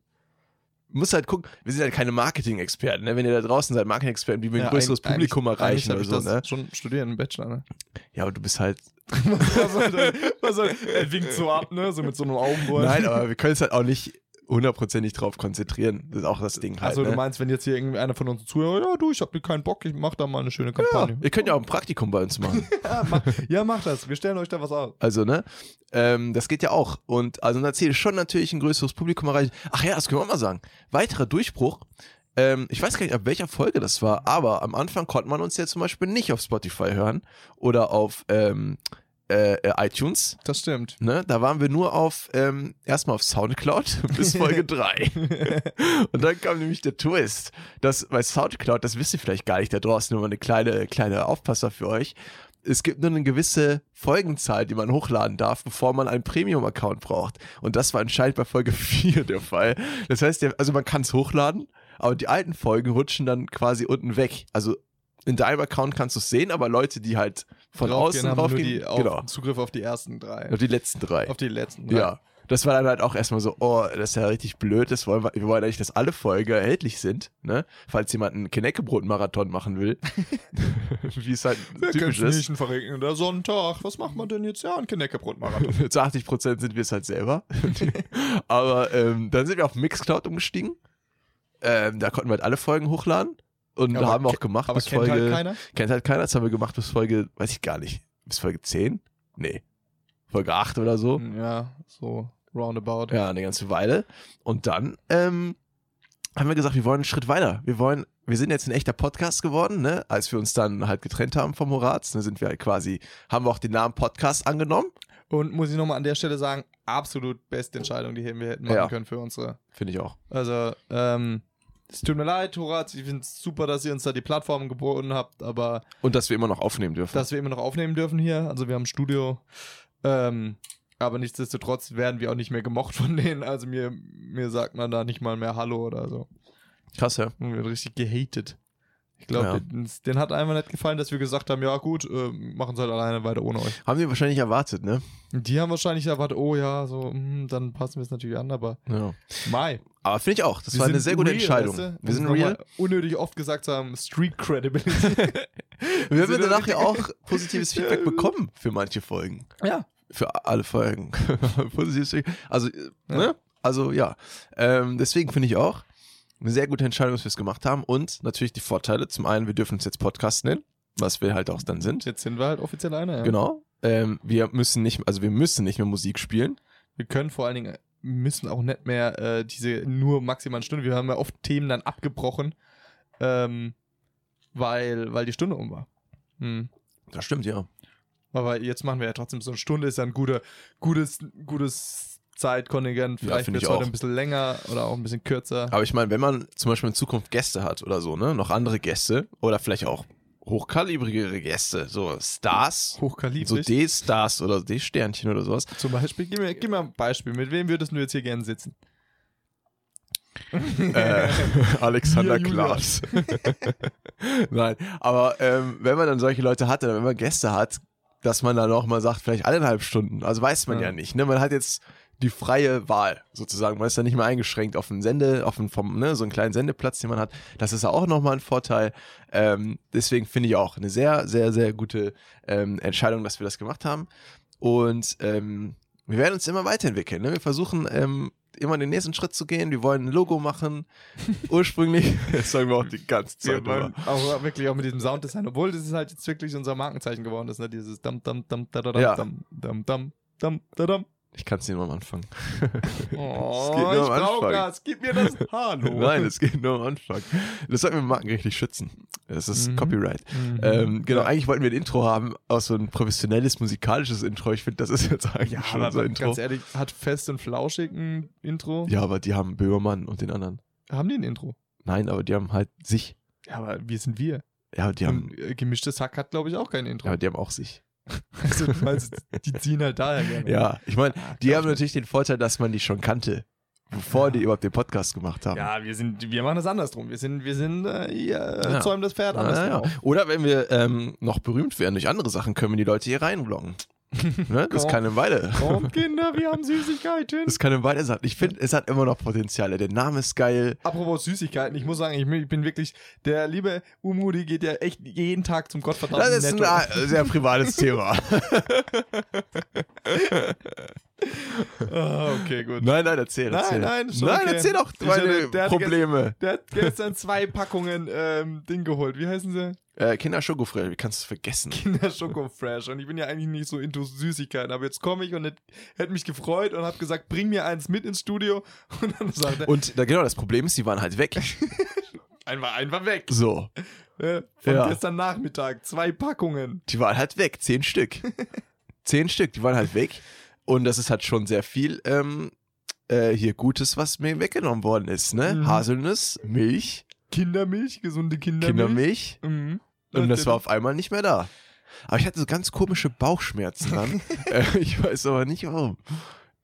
muss halt gucken, wir sind halt keine Marketing-Experten, ne? Wenn ihr da draußen seid, Marketing-Experten, wie wir ein Ja, größeres eigentlich- Publikum erreichen oder so, ne? schon studiert im Bachelor, ne? Ja, aber du bist halt. was soll denn, was soll, er winkt so ab, ne? So mit so einem Augenbohr. Nein, aber wir können es halt auch nicht hundertprozentig drauf konzentrieren. Das ist auch das Ding halt. Also du ne? meinst, wenn jetzt hier irgendeiner von uns zuhört, ja du, ich hab keinen Bock, ich mach da mal eine schöne ja, Kampagne. ihr könnt ja auch ein Praktikum bei uns machen. Ja, mach, ja, mach das. Wir stellen euch da was aus. Also, ne? Ähm, das geht ja auch. Und also dann Ziel ist schon natürlich ein größeres Publikum erreichen. Ach ja, das können wir auch mal sagen. Weiterer Durchbruch. Ähm, ich weiß gar nicht, ab welcher Folge das war, aber am Anfang konnte man uns ja zum Beispiel nicht auf Spotify hören oder auf ähm, äh, äh, iTunes. Das stimmt. Ne? Da waren wir nur auf ähm, erstmal auf Soundcloud bis Folge 3. Und dann kam nämlich der Twist. dass bei Soundcloud, das wisst ihr vielleicht gar nicht da draußen, nur mal eine kleine, kleine Aufpasser für euch. Es gibt nur eine gewisse Folgenzahl, die man hochladen darf, bevor man einen Premium-Account braucht. Und das war anscheinend bei Folge 4 der Fall. Das heißt, also man kann es hochladen, aber die alten Folgen rutschen dann quasi unten weg. Also in deinem Account kannst du es sehen, aber Leute, die halt von Draufgehen, außen haben nur draufgehen, die auf, genau, Zugriff auf die ersten drei. auf die letzten drei. Auf die letzten drei. Ja. Das war dann halt auch erstmal so, oh, das ist ja richtig blöd. Das wollen wir, wir wollen eigentlich, dass alle Folgen erhältlich sind, ne? Falls jemand einen Knäckebrot-Marathon machen will. Wie es halt Wir typisch können ist. nicht ein verregnender Sonntag. Was macht man denn jetzt? Ja, ein Knäckebrot-Marathon. Zu 80 Prozent sind wir es halt selber. Aber ähm, dann sind wir auf Mixcloud umgestiegen. Ähm, da konnten wir halt alle Folgen hochladen. Und Aber haben wir auch gemacht Aber bis kennt Folge. halt keiner. Kennt halt keiner. Das haben wir gemacht bis Folge, weiß ich gar nicht. Bis Folge 10? Nee. Folge 8 oder so. Ja, so roundabout. Ja, eine ganze Weile. Und dann ähm, haben wir gesagt, wir wollen einen Schritt weiter. Wir wollen, wir sind jetzt ein echter Podcast geworden, ne? Als wir uns dann halt getrennt haben vom Horaz, ne, sind wir halt quasi, haben wir auch den Namen Podcast angenommen. Und muss ich nochmal an der Stelle sagen, absolut beste Entscheidung, die wir hätten machen Ja. können für unsere. Finde ich auch. Also, ähm, es tut mir leid, Horaz, ich finde es super, dass ihr uns da die Plattform geboten habt, aber Und dass wir immer noch aufnehmen dürfen. dass wir immer noch aufnehmen dürfen hier. Also wir haben ein Studio. Ähm, aber nichtsdestotrotz werden wir auch nicht mehr gemocht von denen. Also mir, mir sagt man da nicht mal mehr Hallo oder so. Krass, ja. Und wird richtig gehatet. Ich glaube, Ja. den, den hat einfach nicht gefallen, dass wir gesagt haben, ja gut, äh, machen es halt alleine weiter ohne euch. Haben wir wahrscheinlich erwartet, ne? Die haben wahrscheinlich erwartet, oh ja, so, hm, dann passen wir es natürlich an, aber Ja. Mai. Aber finde ich auch. Das Wir war eine sehr gute real, Entscheidung. weißt du? Wir sind real. Unnötig oft gesagt zu haben, Street Credibility. Wir haben danach ja auch positives Feedback bekommen für manche Folgen. ja. Für alle Folgen. positives Feedback. Also, äh, ne? Also, ja. Ähm, deswegen finde ich auch eine sehr gute Entscheidung, dass wir es gemacht haben. Und natürlich die Vorteile. Zum einen, wir dürfen uns jetzt Podcast nennen, was wir halt auch dann sind. Jetzt sind wir halt offiziell einer. Ja. Genau. Ähm, wir müssen nicht, also wir müssen nicht mehr Musik spielen. Wir können vor allen Dingen, müssen auch nicht mehr äh, diese nur maximal eine Stunde. Wir haben ja oft Themen dann abgebrochen, ähm, weil, weil die Stunde um war. Hm. Das stimmt, ja. Aber jetzt machen wir ja trotzdem so eine Stunde, ist ja ein guter, gutes, gutes Zeitkontingent. Ja, Vielleicht find wird es heute ein bisschen länger oder auch ein bisschen kürzer. Aber ich meine, wenn man zum Beispiel in Zukunft Gäste hat oder so, ne, noch andere Gäste oder vielleicht auch hochkalibrigere Gäste, so Stars, so Hochkalibrig. D-Stars oder D-Sternchen oder sowas. Zum Beispiel, gib mir, gib mir ein Beispiel. Mit wem würdest du jetzt hier gerne sitzen? äh, Alexander Ja. Klaas. Nein, aber ähm, wenn man dann solche Leute hat oder wenn man Gäste hat, dass man dann auch mal sagt, vielleicht eineinhalb Stunden. Also weiß man ja, Ja. nicht. Ne? Man hat jetzt die freie Wahl sozusagen. Man ist dann nicht mehr eingeschränkt auf einen Sende, auf einen vom, ne, so einen kleinen Sendeplatz, den man hat. Das ist auch nochmal ein Vorteil. Ähm, deswegen finde ich auch eine sehr, sehr, sehr gute ähm, Entscheidung, dass wir das gemacht haben. Und ähm, wir werden uns immer weiterentwickeln. Ne? Wir versuchen ähm, immer den nächsten Schritt zu gehen. Wir wollen ein Logo machen. Ursprünglich, das sagen wir auch die ganze Zeit. Wir auch wirklich auch mit diesem Sounddesign, obwohl das ist halt jetzt wirklich unser Markenzeichen geworden ist, ne? Dieses dam dam dam da da Ja. dam dam dam dam da dam. Ich kann es nicht nur am Anfang. Oh, geht nur ich am brauch Anfang. das. Gib mir das Hallo. Nein, es geht nur am Anfang. Das sollten wir markenrechtlich schützen. Das ist Mhm. Copyright. Mhm. Ähm, genau, Ja. eigentlich wollten wir ein Intro haben, auch so ein professionelles musikalisches Intro. Ich finde, das ist jetzt eigentlich Ja, schon aber unser Intro. ganz ehrlich, hat Fest und Flauschig ein Intro? Ja, aber die haben Böhmermann und den anderen. Haben die ein Intro? Nein, aber die haben halt sich. Ja, aber wir sind wir. Ja, die haben, Und äh, gemischtes Hack hat, glaube ich, auch kein Intro. ja, die haben auch sich. Also, du meinst, die ziehen halt daher gerne. Ja, ich meine, Ah, die haben ich natürlich den Vorteil, dass man die schon kannte, bevor die überhaupt den Podcast gemacht haben. Ja, wir sind, wir machen das andersrum. Wir sind, wir sind, äh, ihr Ja. zäumen das Pferd andersrum. ja. Oder wenn wir ähm, noch berühmt werden durch andere Sachen, können wir die Leute hier reinloggen. Ne? Das Komm. kann eine Weile. Kommt, Kinder, wir haben Süßigkeiten. Das kann eine Weile sein. Ich finde, es hat immer noch Potenziale. Der Name ist geil. Apropos Süßigkeiten, ich muss sagen, ich bin, ich bin wirklich, der liebe Umudi geht ja echt jeden Tag zum Gottverdammten Das ist ein Netto. äh, sehr privates Thema. Ah, okay, gut. nein, nein, erzähl, Nein, erzähl. nein, ist schon nein okay. erzähl doch Ich meine hatte- der hatte Probleme. Der hat gestern zwei Packungen ähm, Ding geholt. Wie heißen sie? Äh, Kinder Schokofrell, wie kannst du es vergessen? Kinder Schoko Fresh. Und ich bin ja eigentlich nicht so into Süßigkeiten. Aber jetzt komme ich und hätte hätt mich gefreut und habe gesagt, bring mir eins mit ins Studio. Und dann sagt er, Und da, genau, das Problem ist, die waren halt weg. einfach, einfach weg. So, Äh, von Ja. gestern Nachmittag. Zwei Packungen. die waren halt weg. Zehn Stück. Zehn Stück, die waren halt weg. Und das ist halt schon sehr viel ähm, äh, hier Gutes, was mir weggenommen worden ist. Ne? Mhm. Haselnuss, Milch, Kindermilch, gesunde Kindermilch. Kindermilch. Mhm. Und das war auf einmal nicht mehr da. Aber ich hatte so ganz komische Bauchschmerzen dann. äh, ich weiß aber nicht warum.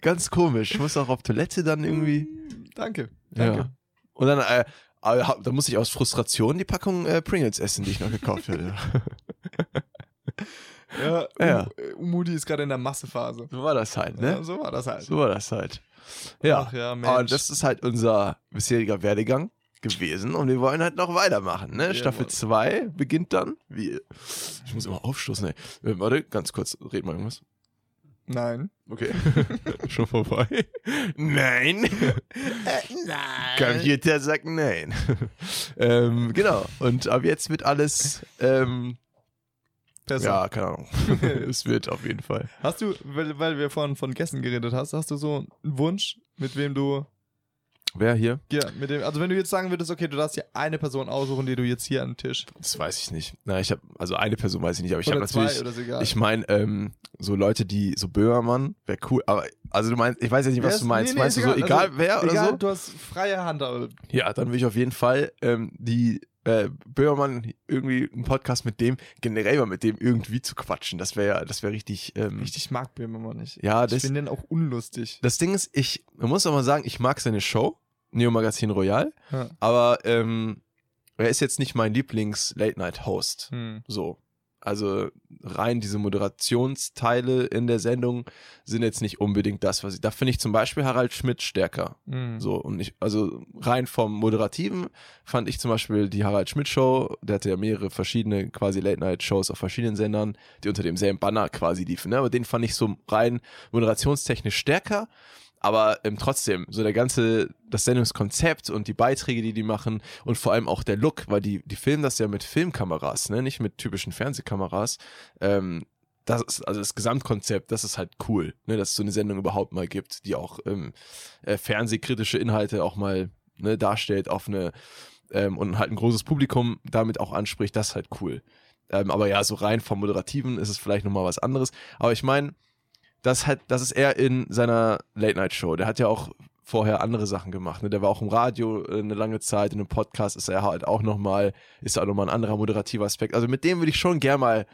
Ganz komisch. Ich muss auch auf Toilette dann irgendwie. Mm, Danke. Danke. Ja. Und dann, äh, dann musste ich aus Frustration die Packung äh, Pringles essen, die ich noch gekauft hatte. Ja, Ja. Umudi ist gerade in der Massephase. so war das halt, Ja, ne? so war das halt. So war das halt. Ja. Ach ja, Aber Mensch. das ist halt unser bisheriger Werdegang gewesen und wir wollen halt noch weitermachen, ne? Ja, Staffel Mann. 2 beginnt dann. Wie, ich muss immer aufstoßen, ey. Äh, Warte, ganz kurz, red mal irgendwas. Nein. Okay. Schon vorbei. Nein. nein. Computer sagt nein. ähm, genau. Und ab jetzt wird alles, ähm, Besser. ja, keine Ahnung. es wird auf jeden Fall. Hast du, weil, weil wir von, von Gästen geredet hast, hast du so einen Wunsch, mit wem du, Wer hier? ja, mit dem, also wenn du jetzt sagen würdest, okay, du darfst dir eine Person aussuchen, die du jetzt hier an den Tisch. Das weiß ich nicht. Na, ich habe, also eine Person weiß ich nicht, aber ich habe natürlich. oder egal. Ich meine, ähm, so Leute, die so Böhmermann, wäre cool. Aber also du meinst, ich weiß jetzt nicht, was Wer du meinst. nee, nee, meinst du so, egal. egal Also, wer oder egal, so? du hast freie Hand. aber- Ja, dann will ich auf jeden Fall ähm, die äh, Böhmermann irgendwie einen Podcast mit dem, generell mal mit dem irgendwie zu quatschen. Das wäre ja, das wäre richtig. Ähm, Ich mag Böhmermann nicht. Ja, ich das, finde den auch unlustig. das Ding ist, ich, man muss auch mal sagen, ich mag seine Show, Neo Magazin Royal, Ja. aber ähm, er ist jetzt nicht mein Lieblings-Late-Night-Host. Hm. So. Also rein diese Moderationsteile in der Sendung sind jetzt nicht unbedingt das, was ich. Da finde ich zum Beispiel Harald Schmidt stärker. Hm. So, und ich, also rein vom Moderativen fand ich zum Beispiel die Harald Schmidt Show, der hatte ja mehrere verschiedene quasi Late-Night-Shows auf verschiedenen Sendern, die unter demselben Banner quasi liefen, ne? Aber den fand ich so rein moderationstechnisch stärker. Aber ähm, trotzdem, so der ganze, das Sendungskonzept und die Beiträge, die die machen und vor allem auch der Look, weil die, die filmen das ja mit Filmkameras, ne, nicht mit typischen Fernsehkameras. Ähm, das ist, also das Gesamtkonzept, das ist halt cool, ne, dass es so eine Sendung überhaupt mal gibt, die auch ähm, äh, fernsehkritische Inhalte auch mal ne, darstellt auf eine ähm, und halt ein großes Publikum damit auch anspricht, das ist halt cool. Ähm, aber ja, so rein vom Moderativen ist es vielleicht nochmal was anderes. Aber ich meine, das, hat, das ist er in seiner Late-Night-Show. Der hat ja auch vorher andere Sachen gemacht. Ne? Der war auch im Radio äh, eine lange Zeit, in einem Podcast ist er halt auch nochmal, ist auch nochmal ein anderer moderativer Aspekt. Also mit dem würde ich schon gern mal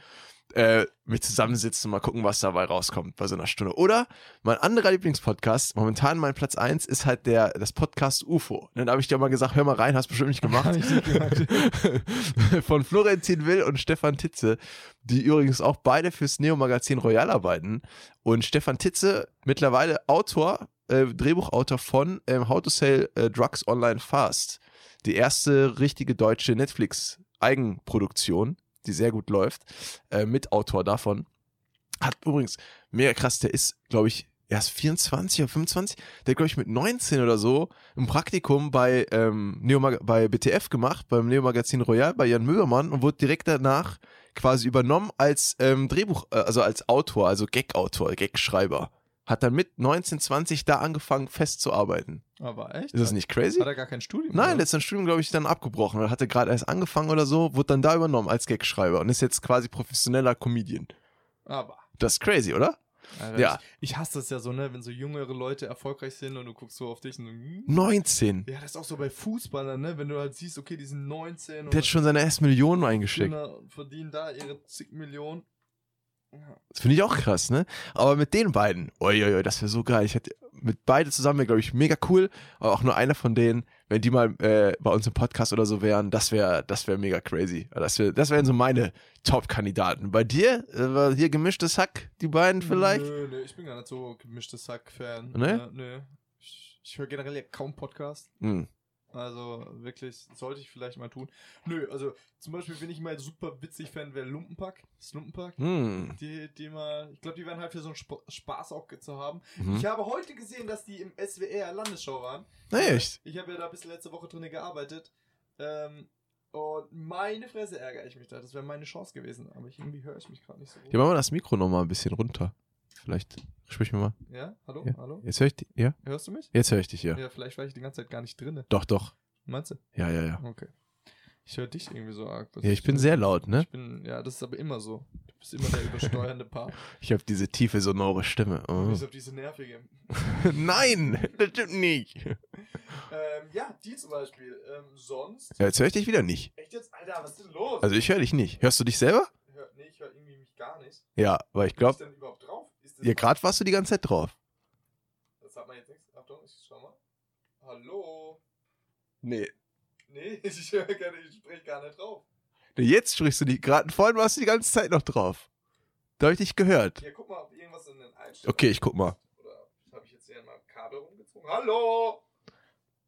äh, mit zusammensitzen und mal gucken, was dabei rauskommt bei so einer Stunde. Oder mein anderer Lieblingspodcast, momentan mein Platz 1, ist halt der, das Podcast UFO. Und dann habe ich dir mal gesagt, hör mal rein, hast bestimmt gemacht. Nicht gemacht. Von Florentin Will und Stefan Titze, die übrigens auch beide fürs Neo-Magazin Royal arbeiten. Und Stefan Titze, mittlerweile Autor, äh, Drehbuchautor von ähm, How to Sell äh, Drugs Online Fast. Die erste richtige deutsche Netflix-Eigenproduktion, die sehr gut läuft, äh, Mitautor davon. Hat übrigens, mega krass, der ist, glaube ich, erst 24 oder 25. Der glaube ich, mit 19 oder so ein Praktikum bei, ähm, Neo bei BTF gemacht, beim Neo-Magazin Royal, bei Jan Mögermann und wurde direkt danach quasi übernommen als ähm, Drehbuch, äh, also als Autor, also Gag-Autor, Gag-Schreiber. Hat dann mit 19, 20 da angefangen festzuarbeiten. Aber echt? Ist das nicht crazy? Hat er gar kein Studium? Nein, der ist sein Studium, glaube ich, dann abgebrochen. Er hatte gerade erst angefangen oder so, wurde dann da übernommen als Gagschreiber und ist jetzt quasi professioneller Comedian. Aber. Das ist crazy, oder? Alter, Ja. Ich, ich hasse das ja so, ne, wenn so jüngere Leute erfolgreich sind und du guckst so auf dich und so, hm? 19. Ja, das ist auch so bei Fußballern, ne, wenn du halt siehst, okay, die sind 19 Der hat schon seine ersten Millionen eingesteckt. Kinder verdienen da ihre zig Millionen. Das finde ich auch krass, ne? Aber mit den beiden, uiuiui, das wäre so geil. Ich hätte mit beide zusammen wäre, glaube ich, mega cool. Aber auch nur einer von denen, wenn die mal äh, bei uns im Podcast oder so wären, das wäre das wäre mega crazy. Das, wär, das wären so meine Top-Kandidaten. Bei dir, äh, war hier gemischtes Hack, die beiden vielleicht? Nö, nö, ich bin gar nicht so gemischtes Sack-Fan. Ne? Ja, nö. Ich, ich höre generell ja kaum Podcast. Hm. Also wirklich, sollte ich vielleicht mal tun. Nö, also zum Beispiel, wenn ich mal super witzig fände, wäre Lumpenpack. Das Lumpenpack. Hm. Die, die mal, ich glaube, die werden halt für so einen Sp Spaß auch zu haben. Mhm. Ich habe heute gesehen, dass die im SWR Landesschau waren. Echt? Ich habe ja da bis letzte Woche drin gearbeitet. Ähm, und meine Fresse ärgere ich mich da. Das wäre meine Chance gewesen. Aber ich, irgendwie höre ich mich gerade nicht so gut. Ja, machen wir das Mikro nochmal ein bisschen runter. Vielleicht sprich mir mal. Ja? Hallo? Ja. Hallo? Jetzt höre ich dich. Ja? Hörst du mich? Jetzt höre ich dich, ja. Ja, vielleicht war ich die ganze Zeit gar nicht drinne. Doch, doch. Meinst du? Ja, ja, ja. Okay. Ich höre dich irgendwie so arg. Ja, ich bin sehr laut, ne? Ich bin, ja, das ist aber immer so. Du bist immer der übersteuernde Part. Ich habe diese tiefe, sonore Stimme. Oh. Oh. Bis auf diese nervige. Nein, das stimmt nicht. Ähm, ja, die zum Beispiel. Ähm, sonst. Ja, jetzt höre ich dich wieder nicht. Echt jetzt? Alter, was ist denn los? Also ich höre dich nicht. Hörst du dich selber? Hör, nee, ich höre irgendwie mich gar nicht. Ja, weil ich Bin ich glaube, denn überhaupt drauf? Ja, gerade warst du die ganze Zeit drauf. Das hat man jetzt nichts. Achtung, ich schau mal. Hallo? Nee. Nee, ich höre gar nicht, ich spreche gar nicht drauf. nee jetzt sprichst du nicht. Gerade vorhin warst du die ganze Zeit noch drauf. Da habe ich dich gehört. Ja, guck mal, ob irgendwas in den Einstellungen. Okay, ich guck mal. Oder habe ich jetzt hier in meinem Kabel rumgezogen? Hallo?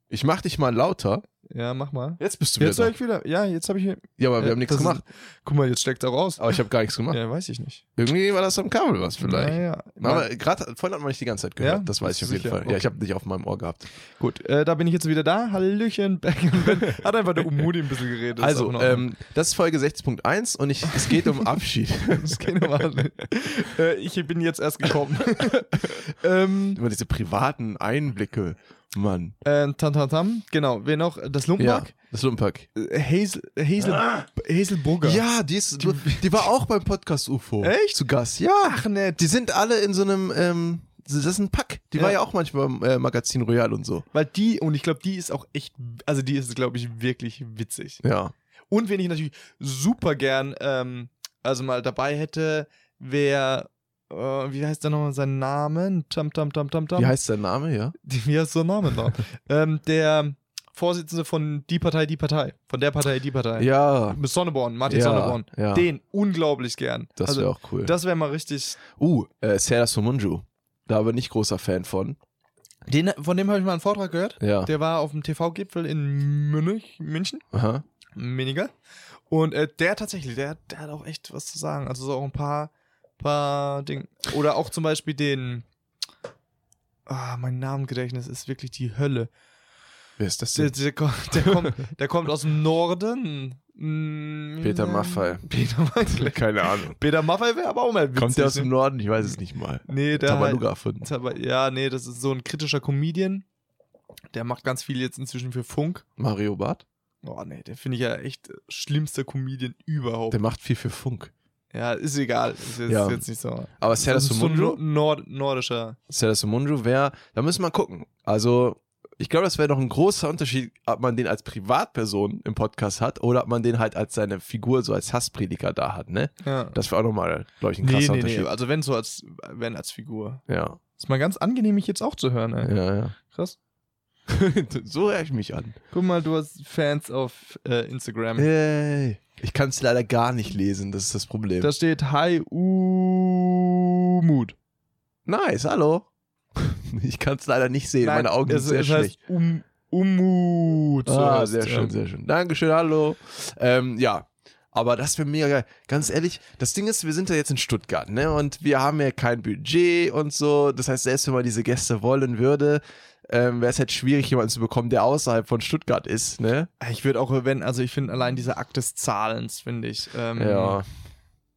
Ich mach dich mal lauter. Ja, mach mal. Jetzt bist du Jetzt wieder höre da. ich wieder. Ja, jetzt habe ich hier. Ja, aber wir Ja, haben nichts das gemacht. Guck mal, jetzt steckt er raus. Aber ich habe gar nichts gemacht. Ja, weiß ich nicht. Irgendwie war das am Kabel was vielleicht. Naja. Aber gerade vorhin hat man dich die ganze Zeit gehört. Ja? Das weiß ich auf jeden Sicher? Fall. Ja, ich Okay. habe dich auf meinem Ohr gehabt. Gut, äh, da bin ich jetzt wieder da. Hallöchen. Hat einfach der Umudi ein bisschen geredet. ist Also, in Ordnung. ähm, das ist Folge 60.1 und ich, es geht um Abschied. das geht normal. äh, ich bin jetzt erst gekommen. ähm, Immer diese privaten Einblicke, Mann. äh, tam, tam, tam. Genau, wer noch? Das Lumpenpack? das Lumpenpack. Äh, Hazel, Hazel, Hazelburger. Ja, die, ist, die, die war auch beim Podcast UFO. Echt? Zu Gast, ja. Ach, nett. Die sind alle in so einem, ähm, das ist ein Pack. Die Ja. war ja auch manchmal im äh, Magazin Royal und so. Weil die, und ich glaube, die ist auch echt, also die ist, glaube ich, wirklich witzig. Ja. Und wen ich natürlich super gern, ähm, also mal dabei hätte, wäre, äh, wie heißt der nochmal sein Name? Tam, tam, tam, tam, tam. Wie heißt sein Name, ja? Wie heißt der Name da? ähm, der Vorsitzende von Die Partei, Die Partei. Von der Partei, Die Partei. Ja. Mit Sonneborn, Martin Ja, Sonneborn. ja. Den unglaublich gern. Das also, wäre auch cool. Das wäre mal richtig. uh, äh, Sarah Somunju. Da aber nicht großer Fan von. Den, von dem habe ich mal einen Vortrag gehört. Ja. Der war auf dem TV-Gipfel in Münch, München. Aha. Miniger. Und äh, der tatsächlich, der, der hat auch echt was zu sagen. Also so auch ein paar, paar Dinge. Oder auch zum Beispiel den. Ah, mein Namengedächtnis ist wirklich die Hölle. Wer ist das Der, denn? der, kommt- der, kommt, der kommt aus dem Norden. Mm, Peter Maffay. Peter Maffay. Keine Ahnung. Peter Maffay wäre aber auch mal witzig. Kommt der aus ne? dem Norden? Ich weiß es nicht mal. Nee, der halt, Tabaluga erfunden. Taba- Ja, nee, das ist so ein kritischer Comedian. Der macht ganz viel jetzt inzwischen für Funk. Mario Barth? Oh nee, der finde ich ja echt schlimmster Comedian überhaupt. Der macht viel für Funk. Ja, ist egal. Ist jetzt, Ja. jetzt nicht so. Aber Sarah ist so? Nord nordischer. Sarah Somunju wäre, da müssen wir mal gucken. Also, ich glaube, das wäre noch ein großer Unterschied, ob man den als Privatperson im Podcast hat oder ob man den halt als seine Figur, so als Hassprediger da hat, ne? Ja. Das wäre auch nochmal, glaube ich, ein Nee, krasser nee, Unterschied. nee. Also wenn so als, wenn als Figur. Ja, Ist mal ganz angenehm, mich jetzt auch zu hören, ey. ja, ja. Krass. so höre ich mich an. Guck mal, du hast Fans auf äh, Instagram. Hey. Ich kann es leider gar nicht lesen, das ist das Problem. Da steht Hi Umut. nice, hallo. Ich kann es leider nicht sehen, meine Augen sind sehr es schlecht. heißt um, Umut. Ah, sehr schön, sehr schön. Dankeschön, hallo. Ähm, ja, aber das wäre mega geil. Ganz ehrlich, das Ding ist, wir sind ja jetzt in Stuttgart, ne? Und wir haben ja kein Budget und so. Das heißt, selbst wenn man diese Gäste wollen würde, ähm, wäre es halt schwierig, jemanden zu bekommen, der außerhalb von Stuttgart ist, ne? Ich würde auch, wenn, also ich finde allein dieser Akt des Zahlens, finde ich. Ähm, Ja.